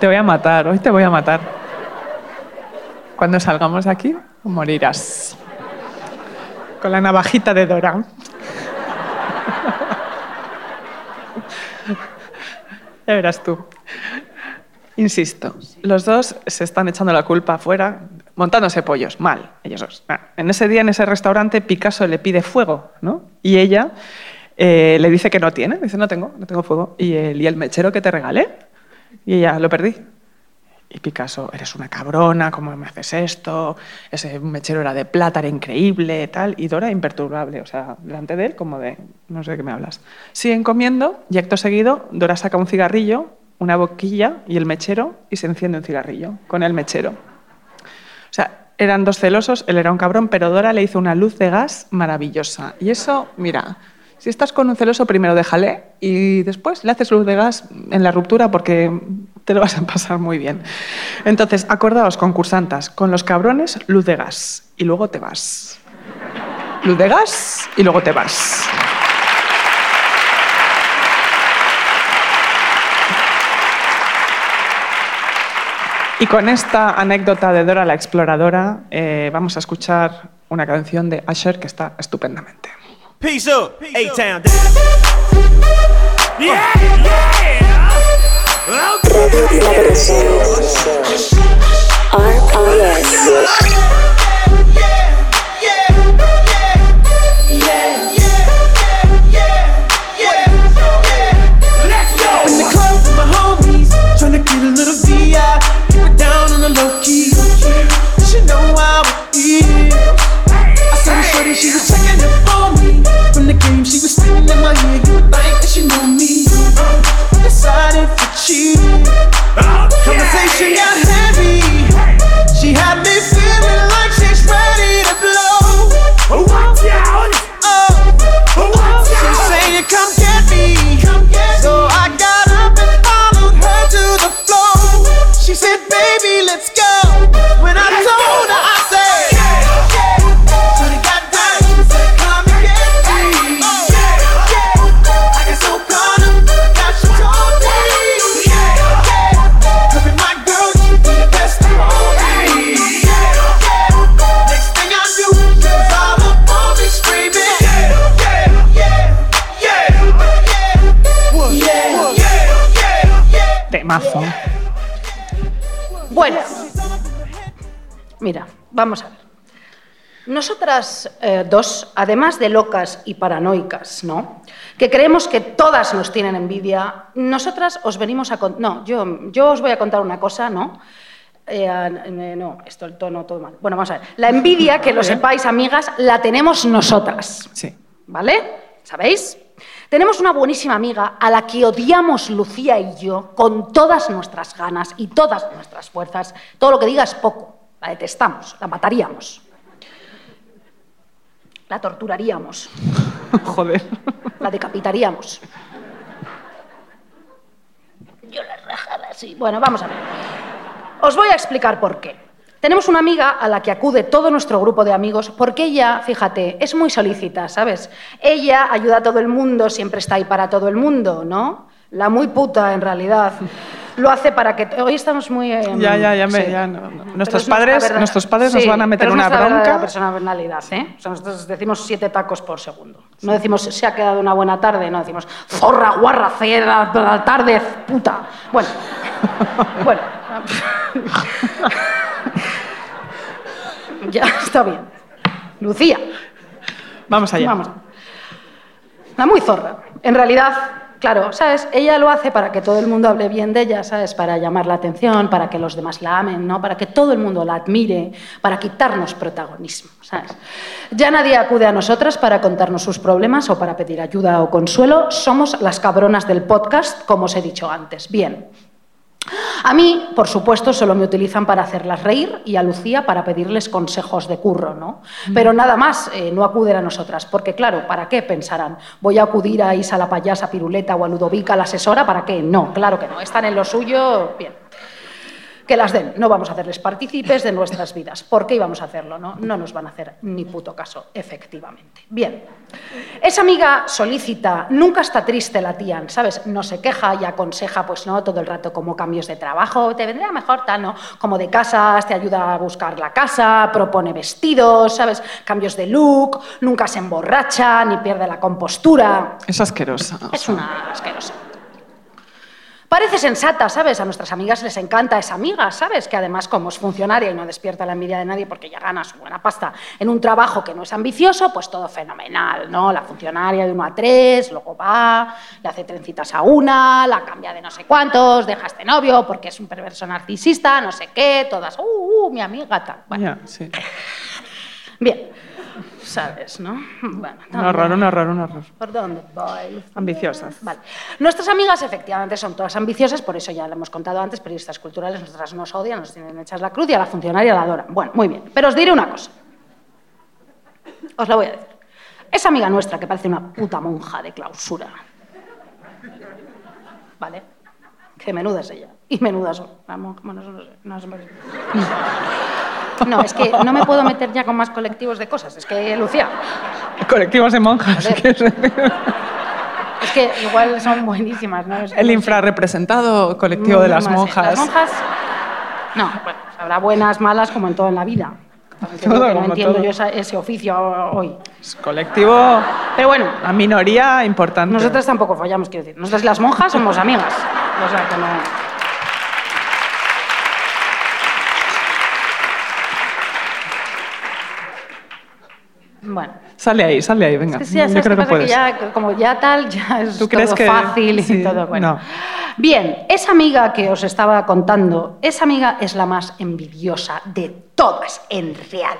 Te voy a matar, hoy te voy a matar. Cuando salgamos de aquí, morirás. Con la navajita de Dora. Ya verás tú. Insisto, los dos se están echando la culpa afuera, montándose pollos, mal, ellos dos. Ah, En ese día, en ese restaurante, Picasso le pide fuego, ¿no? Y ella eh, le dice que no tiene, dice, no tengo, no tengo fuego. ¿Y el, y el mechero que te regalé? Y ella, lo perdí. Y Picasso, eres una cabrona, ¿cómo me haces esto? Ese mechero era de plata, era increíble, tal. Y Dora, imperturbable, o sea, delante de él, como de, no sé de qué me hablas. Siguen comiendo y acto seguido, Dora saca un cigarrillo, una boquilla y el mechero y se enciende un cigarrillo con el mechero. O sea, eran dos celosos, él era un cabrón, pero Dora le hizo una luz de gas maravillosa. Y eso, mira, si estás con un celoso, primero déjale y después le haces luz de gas en la ruptura porque te lo vas a pasar muy bien. Entonces, acordaos, concursantas, con los cabrones, luz de gas y luego te vas. Luz de gas y luego te vas. Y con esta anécdota de Dora la exploradora, eh, vamos a escuchar una canción de Asher que está estupendamente. Peace up, A-Town. Yeah, yeah. Radio Primavera RPS. Let's go. In the club with my homies, tryna get a little VI. kinda low key. She know how it is? I saw her shorty, she was checking it for me. From the game, she was spinning in my ear. You would think that she knew me. Decided to cheat. Nosotras eh, dos, además de locas y paranoicas, ¿no? Que creemos que todas nos tienen envidia, nosotras os venimos a contar... No, yo, yo os voy a contar una cosa, ¿no? Eh, eh, no, esto el tono todo mal. Bueno, vamos a ver. La envidia, que lo sepáis, amigas, la tenemos nosotras. Sí. ¿Vale? ¿Sabéis? Tenemos una buenísima amiga a la que odiamos Lucía y yo con todas nuestras ganas y todas nuestras fuerzas. Todo lo que diga es poco. La detestamos, la mataríamos. La torturaríamos, Joder. la decapitaríamos. Yo la rajada así. Bueno, vamos a ver. Os voy a explicar por qué. Tenemos una amiga a la que acude todo nuestro grupo de amigos porque ella, fíjate, es muy solícita, ¿sabes? Ella ayuda a todo el mundo, siempre está ahí para todo el mundo, ¿no? La muy puta, en realidad. Lo hace para que... Hoy estamos muy... em, Ya, ya, ya me- sí. ya no, no. Pero Nuestros padres- verdad- nuestros padres nos van a meter pero es una bronca. personalidad, ¿eh? O sea, nosotros decimos siete tacos por segundo. No decimos se ha quedado una buena tarde, no decimos zorra, guarra, cera, la tarde, puta. Bueno, bueno. ya está bien. Lucía, Vamos allá. vamos. La muy zorra. En realidad, claro, ¿sabes? Ella lo hace para que todo el mundo hable bien de ella, ¿sabes? Para llamar la atención, para que los demás la amen, ¿no? Para que todo el mundo la admire, para quitarnos protagonismo, ¿sabes? Ya nadie acude a nosotras para contarnos sus problemas o para pedir ayuda o consuelo. Somos las cabronas del podcast, como os he dicho antes. Bien. A mí, por supuesto, solo me utilizan para hacerlas reír y a Lucía para pedirles consejos de curro, ¿no? Pero nada más, eh, no acuden a nosotras, porque claro, ¿para qué pensarán? ¿Voy a acudir a Isa la payasa Piruleta o a Ludovica la asesora? ¿Para qué? No, claro que no. Están en lo suyo, bien. Que las den, no vamos a hacerles partícipes de nuestras vidas. ¿Por qué íbamos a hacerlo? No, no nos van a hacer ni puto caso, efectivamente. Bien, esa amiga solícita, nunca está triste la tía, ¿sabes? No se queja y aconseja, pues no, todo el rato como cambios de trabajo, te vendría mejor tal, ¿no? Como de casas, te ayuda a buscar la casa, propone vestidos, ¿sabes? Cambios de look, nunca se emborracha ni pierde la compostura. Es asquerosa. Es una asquerosa. Parece sensata, ¿sabes? A nuestras amigas les encanta esa amiga, ¿sabes? Que además, como es funcionaria y no despierta la envidia de nadie porque ya gana su buena pasta en un trabajo que no es ambicioso, pues todo fenomenal, ¿no? La funcionaria de uno a tres, luego va, le hace trencitas a una, la cambia de no sé cuántos, deja a este novio porque es un perverso narcisista, no sé qué, todas, uh, uh, mi amiga, tal. Bueno, sí. bien, ¿sabes, no? Bueno, Un horror, un horror, un horror. ¿Por dónde voy? Ambiciosas. Vale. Nuestras amigas efectivamente son todas ambiciosas, por eso ya lo hemos contado antes, periodistas culturales, nuestras nos odian, nos tienen hechas la cruz y a la funcionaria la adoran. Bueno, muy bien. Pero os diré una cosa. Os la voy a decir. Esa amiga nuestra que parece una puta monja de clausura. ¿Vale? Que menuda es ella. Y menudas son. Monja, bueno, no sé. No, sé. No, es que no me puedo meter ya con más colectivos de cosas. Es que, Lucía, Colectivos de monjas. Es es que igual son buenísimas, ¿no? Es El infrarrepresentado colectivo de las eh, monjas. Las monjas. No, bueno, habrá buenas, malas, como en todo en la vida. Todo, no entiendo todo. yo esa- ese oficio hoy. Es colectivo Pero bueno, a minoría importante. nosotras tampoco follamos, quiero decir. Nosotras las monjas somos amigas. O sea que no. Bueno. Sale ahí, sale ahí, venga. Sí, sí, ya Yo sabes creo qué que pasa, que puedes. ya, como ya tal, ya es ¿Tú todo crees que- fácil y todo. Bueno. no. Bien, esa amiga que os estaba contando, esa amiga es la más envidiosa de todas, en realidad.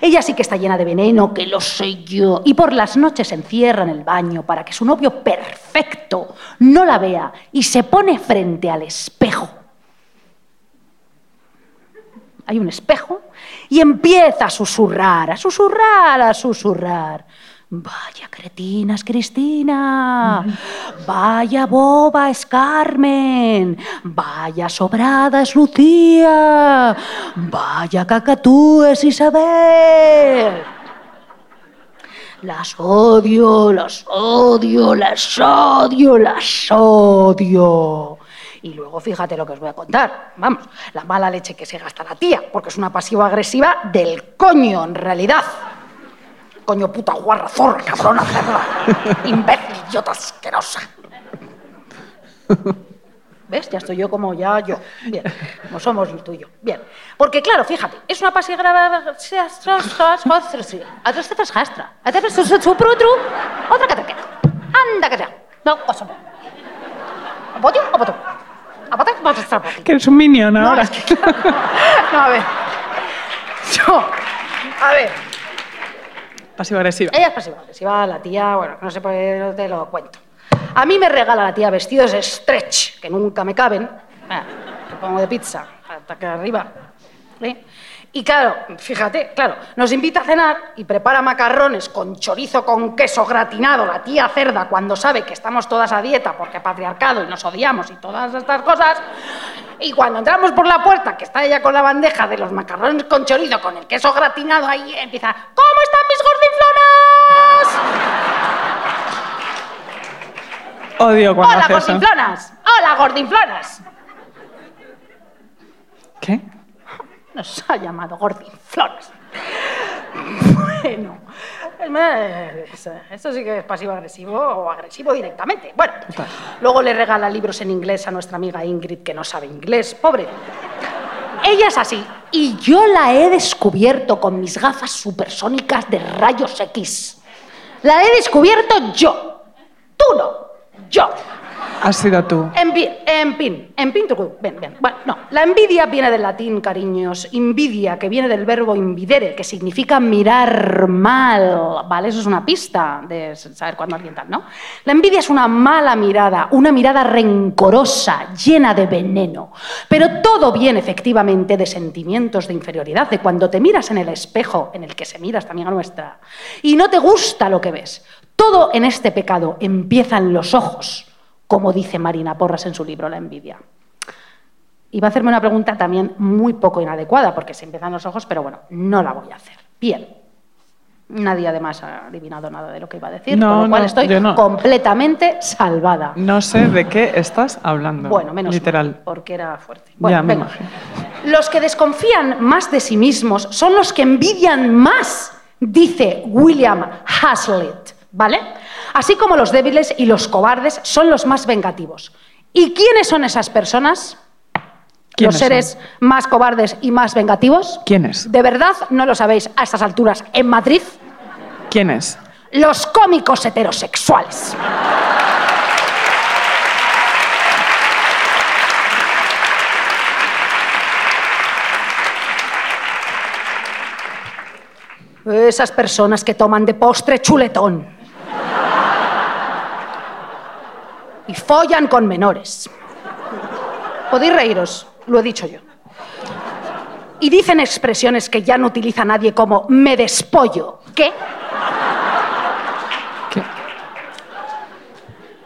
Ella sí que está llena de veneno, que lo sé yo, y por las noches se encierra en el baño para que su novio perfecto no la vea y se pone frente al espejo hay un espejo y empieza a susurrar, a susurrar, a susurrar. Vaya cretinas, Cristina. Vaya boba es Carmen. Vaya sobrada es Lucía. Vaya cacatú es Isabel. Las odio, las odio, las odio, las odio. Y luego fíjate lo que os voy a contar. Vamos, la mala leche que se gasta la tía, porque es una pasiva-agresiva del coño, en realidad. Coño puta guarra, zorra, cabrona, cerda. Imbécil, idiota asquerosa. ¿Ves? Ya estoy yo como ya yo. Bien, como somos tú y yo. Bien. Porque claro, fíjate, es una pasi grava... Otra que te queda. Anda que te No, oso. Apoyo, apoyo. Que eres un minion No, ahora. es que claro. No, a ver. Yo. A ver. Pasivo-agresiva. Ella es pasiva agresiva, la tía, bueno, no sé por qué te lo cuento. A mí me regala la tía vestidos stretch, que nunca me caben, ah, que pongo de pizza, hasta que arriba. ¿eh? Y claro, fíjate, claro, nos invita a cenar y prepara macarrones con chorizo con queso gratinado, la tía cerda, cuando sabe que estamos todas a dieta porque patriarcado y nos odiamos y todas estas cosas. Y cuando entramos por la puerta, que está ella con la bandeja de los macarrones con chorizo, con el queso gratinado, ahí empieza, ¿cómo están mis gordinflonas? Odio cuando Hola, hace eso. gordinflonas. Hola, gordinflonas. ¿Qué? Nos ha llamado gordinflonas. Bueno, esto sí que es pasivo-agresivo o agresivo directamente. Bueno, luego le regala libros en inglés a nuestra amiga Ingrid, que no sabe inglés, pobre. Ella es así, y yo la he descubierto con mis gafas supersónicas de rayos X. La he descubierto yo. Tú no, yo. Has sido tú. En, pi- en pin, en pin, tucu. Bien, bien. Bueno, no. La envidia viene del latín, cariños. Invidia, que viene del verbo invidere, que significa mirar mal. ¿Vale? Eso es una pista de saber cuándo alguien tal, ¿no? La envidia es una mala mirada, una mirada rencorosa, llena de veneno. Pero todo viene efectivamente de sentimientos de inferioridad, de cuando te miras en el espejo, en el que se miras también a nuestra, y no te gusta lo que ves. Todo en este pecado empieza en los ojos como dice Marina Porras en su libro La envidia. Iba a hacerme una pregunta también muy poco inadecuada, porque se empiezan los ojos, pero bueno, no la voy a hacer. Bien. Nadie además ha adivinado nada de lo que iba a decir, No, con lo cual no, estoy no. completamente salvada. No sé de qué estás hablando. Bueno, menos Literal. mal, porque era fuerte. Bueno, Ya, venga. Los que desconfían más de sí mismos son los que envidian más, dice William Hazlitt, ¿vale? Así como los débiles y los cobardes son los más vengativos. ¿Y quiénes son esas personas? ¿Quiénes ¿Los seres son? más cobardes y más vengativos? ¿Quiénes? ¿De verdad no lo sabéis a estas alturas en Madrid? ¿Quién es? Los cómicos heterosexuales. Esas personas que toman de postre chuletón. Y follan con menores. Podéis reíros, lo he dicho yo. Y dicen expresiones que ya no utiliza nadie como me despollo. ¿Qué? ¿Qué?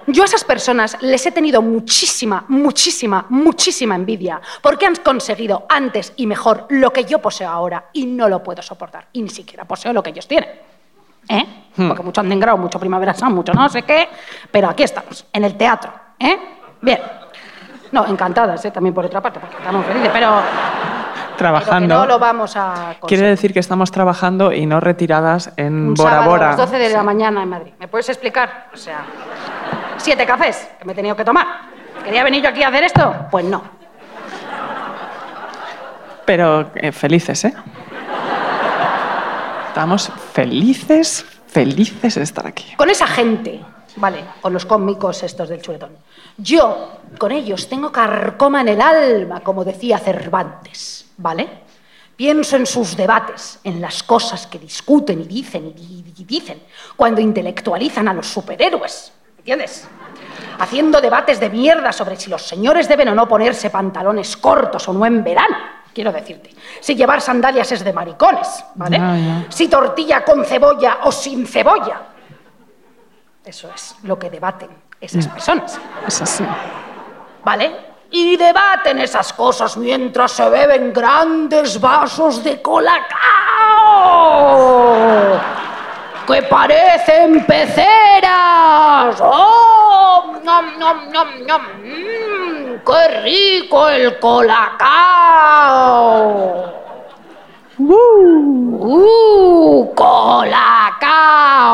Yo a esas personas les he tenido muchísima, muchísima, muchísima envidia, porque han conseguido antes y mejor lo que yo poseo ahora y no lo puedo soportar. Y ni siquiera poseo lo que ellos tienen. ¿Eh? Porque mucho grado, mucho primavera sound, mucho no sé qué, pero aquí estamos, en el teatro. ¿Eh? Bien. No, encantadas, ¿eh? también por otra parte, porque estamos felices, pero, pero que Trabajando. no lo vamos a Quiere decir que estamos trabajando y no retiradas en un Bora sábado Bora. a las 12 de la mañana en Madrid. ¿Me puedes explicar? O sea, siete cafés que me he tenido que tomar. ¿Quería venir yo aquí a hacer esto? Pues no. Pero eh, felices, ¿eh? Estamos felices, felices de estar aquí. Con esa gente, vale, con los cómicos estos del chuletón. Yo, con ellos, tengo carcoma en el alma, como decía Cervantes, ¿vale? Pienso en sus debates, en las cosas que discuten y dicen y, di- y dicen, cuando intelectualizan a los superhéroes, ¿entiendes? Haciendo debates de mierda sobre si los señores deben o no ponerse pantalones cortos o no en verano, quiero decirte. Si llevar sandalias es de maricones, ¿vale? Si tortilla con cebolla o sin cebolla. Eso es lo que debaten esas personas. Es así. ¿Vale? Y debaten esas cosas mientras se beben grandes vasos de colacao. Que parecen peceras. ¡Oh! ¡Nom, nom, nom, nom! Mm, ¡Qué rico el colacao! ¡Uh! ¡Colacao!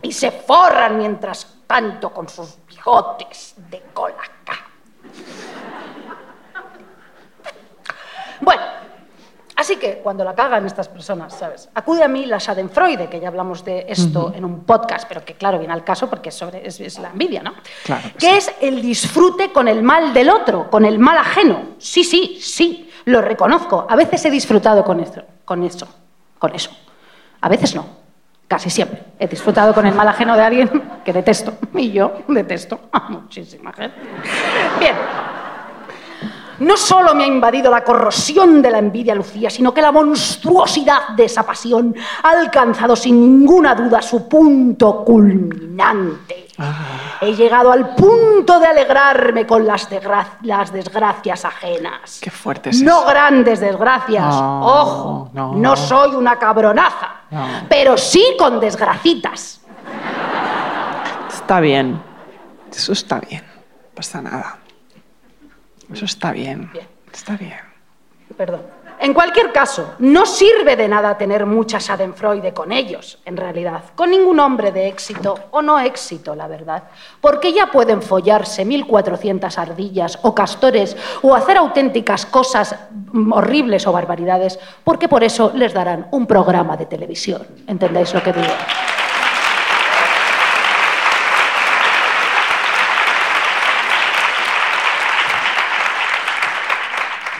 Y se forran mientras tanto con sus bigotes de colaca. Bueno, así que cuando la cagan estas personas, ¿sabes? Acude a mí la Schadenfreude, que ya hablamos de esto en un podcast, pero que claro, viene al caso porque es, sobre, es, es la envidia, ¿no? Claro que que es el disfrute con el mal del otro, con el mal ajeno. Sí, sí, sí, lo reconozco. A veces he disfrutado con eso, con eso, con eso. A veces no, casi siempre. He disfrutado con el mal ajeno de alguien que detesto. Y yo detesto a muchísima gente. Bien. No solo me ha invadido la corrosión de la envidia, Lucía, sino que la monstruosidad de esa pasión ha alcanzado sin ninguna duda su punto culminante. He llegado al punto de alegrarme con las, desgra- las desgracias ajenas. Qué fuerte es No eso. grandes desgracias. No, Ojo, no. no soy una cabronaza, No. pero sí con desgracitas. Está bien. Eso está bien. No pasa nada. Eso está bien. Bien. Está bien. Perdón. En cualquier caso, no sirve de nada tener mucha Schadenfreude con ellos, en realidad, con ningún hombre de éxito o no éxito, la verdad, porque ya pueden follarse 1400 ardillas o castores o hacer auténticas cosas mm, horribles o barbaridades, porque por eso les darán un programa de televisión. ¿Entendéis lo que digo?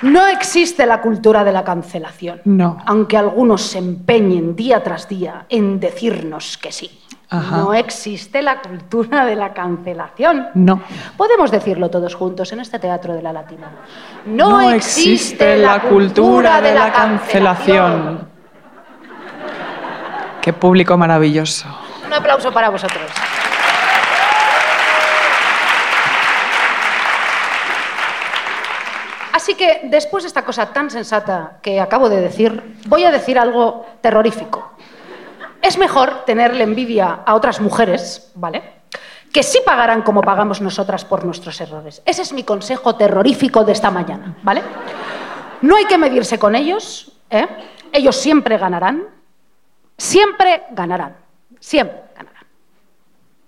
No existe la cultura de la cancelación. No. Aunque algunos se empeñen día tras día en decirnos que sí. Ajá. No existe la cultura de la cancelación. No. Podemos decirlo todos juntos en este teatro de la Latina. No, No existe la cultura de la cancelación. Qué público maravilloso. Un aplauso para vosotros. Así que después de esta cosa tan sensata que acabo de decir, voy a decir algo terrorífico. Es mejor tenerle envidia a otras mujeres, ¿vale? Que sí pagarán como pagamos nosotras por nuestros errores. Ese es mi consejo terrorífico de esta mañana, ¿vale? No hay que medirse con ellos, ¿eh? Ellos siempre ganarán, siempre ganarán, siempre ganarán.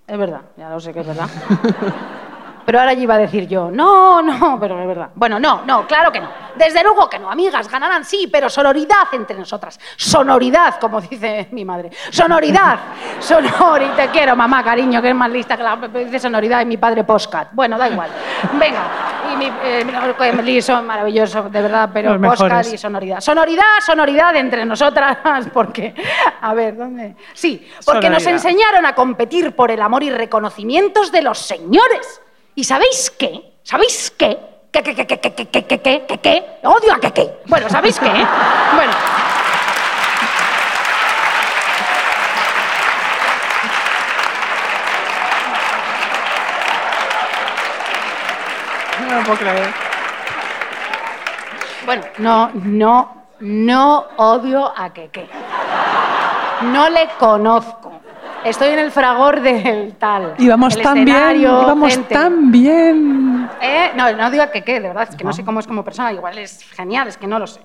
Es verdad, ya lo sé que es verdad. Pero ahora ya iba a decir yo, no, no, pero es verdad. Bueno, no, no, claro que no. Desde luego que no, amigas, ganarán sí, pero sonoridad entre nosotras. Sonoridad, como dice mi madre. Sonoridad. Sonoridad. Te quiero, mamá, cariño, que es más lista que la dice sonoridad y mi padre postcat. Bueno, da igual. Venga. Y mi, eh, son maravillosos, de verdad, pero postcat y sonoridad. Sonoridad, sonoridad entre nosotras, porque, a ver, ¿dónde? Sí, porque nos enseñaron a competir por el amor y reconocimientos de los señores. ¿Y sabéis qué? ¿Sabéis qué? ¿Qué, qué, qué, qué, qué, qué, qué, qué, qué, qué, qué? Odio a qué, qué. Bueno, ¿sabéis qué? Bueno. No lo puedo creer. Bueno, no, no, no odio a Keke. No le conozco. Estoy en el fragor del tal. Íbamos el tan bien. Íbamos gente. tan bien. Eh, No, no digo a Keke, de verdad, es que no sé cómo es como persona. Igual es genial, es que no lo sé.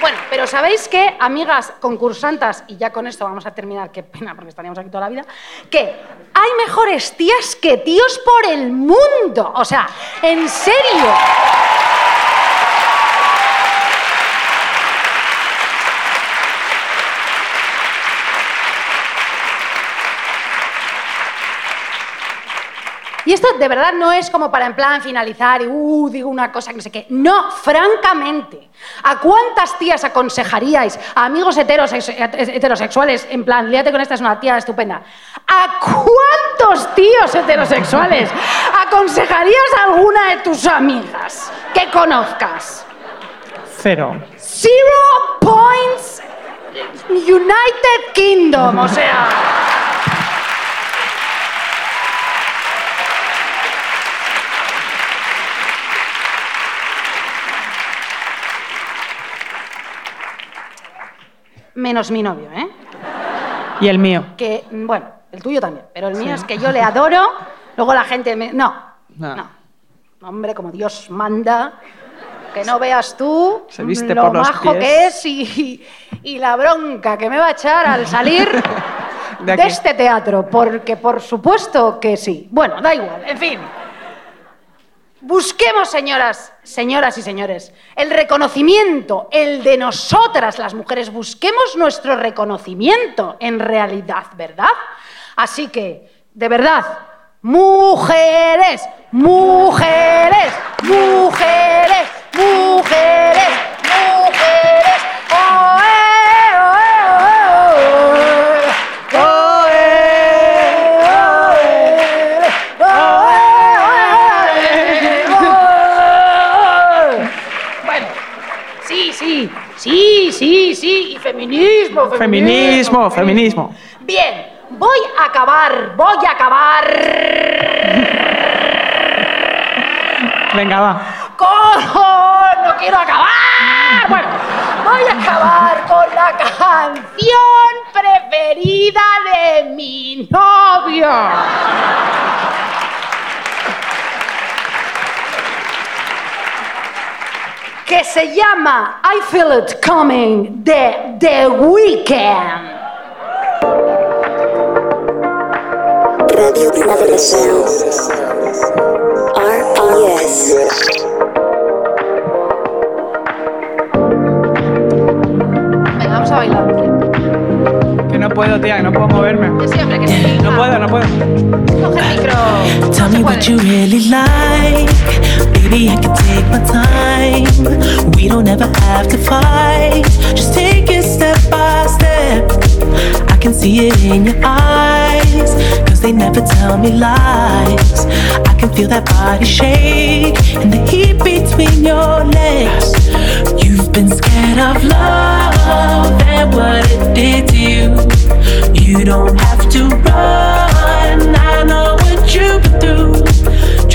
Bueno, pero ¿sabéis qué, amigas concursantas? Y ya con esto vamos a terminar, qué pena, porque estaríamos aquí toda la vida. Que hay mejores tías que tíos por el mundo. O sea, en serio. Y esto de verdad no es como para en plan finalizar y uh, digo una cosa que no sé qué. No, francamente. ¿A cuántas tías aconsejaríais a amigos heterosex- heterosexuales en plan, líate con esta, es una tía estupenda? ¿A cuántos tíos heterosexuales aconsejarías a alguna de tus amigas que conozcas? Cero. Zero points United Kingdom, o sea. Menos mi novio, ¿eh? Y el mío. Que, bueno, el tuyo también, pero el mío es que yo le adoro, luego la gente me... No, No. no. Hombre, como Dios manda, que no veas tú Se viste lo por los majo pies. que es y, y la bronca que me va a echar al salir De de, este teatro, porque por supuesto que sí. Bueno, da igual, en fin. Busquemos, señoras, señoras y señores, el reconocimiento, el de nosotras las mujeres, busquemos nuestro reconocimiento en realidad, ¿verdad? Así que, de verdad, mujeres, mujeres, mujeres, mujeres, feminismo, Feminismo, feminismo. Bien, voy a acabar, voy a acabar Venga, va. con... No quiero acabar. Bueno, voy a acabar con la canción preferida de mi novio. Que se llama I Feel It Coming de The Weeknd. Radio Primavera Sound. RPS. Venga, vamos a bailar. Que no puedo, tía, que no puedo moverme. Que siempre, que sí. No puedo, no puedo. Coge el micro. Tell me what you really like. Baby, I can take my time. We don't ever have to fight. Just take it step by step. I can see it in your eyes. Cause they never tell me lies. I can feel that body shake and the heat between your legs. You've been scared of love and what it did to you. You don't have to run. I know what you've been through.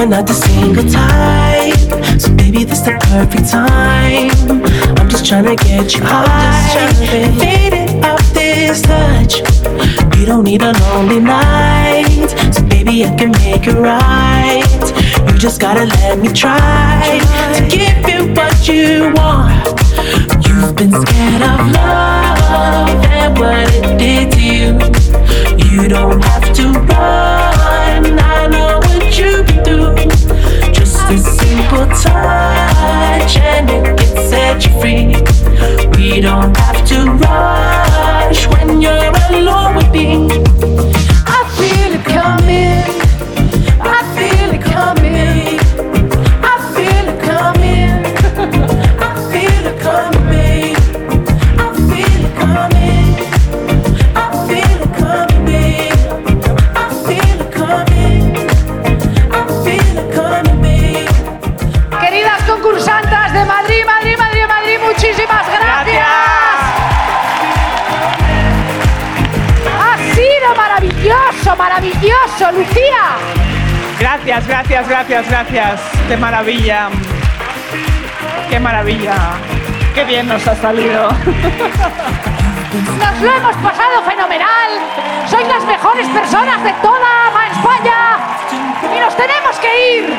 Are not the single type, so baby, this is the perfect time. I'm just trying to get you high, faded off this touch. You don't need a lonely night, so baby, I can make it right. You just gotta let me try to give you what you want. You've been scared of love and what it did to you. You don't such a freak. We don't have to run. Gracias, gracias, gracias. Qué maravilla. Qué maravilla. Qué bien nos ha salido. Nos lo hemos pasado fenomenal. Sois las mejores personas de toda España. Y nos tenemos que ir.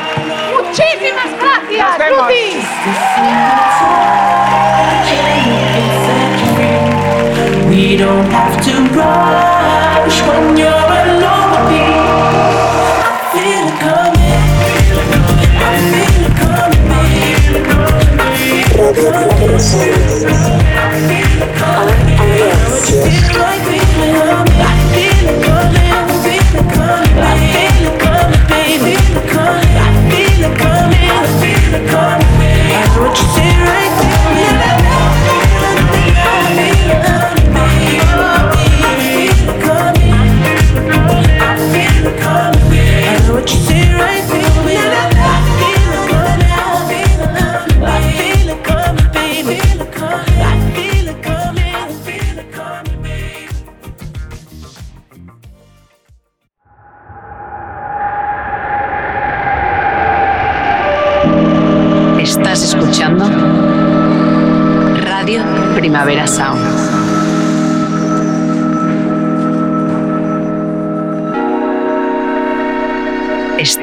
Muchísimas gracias, Nos vemos. Lucy. We don't have to rush when you're i'm and yes.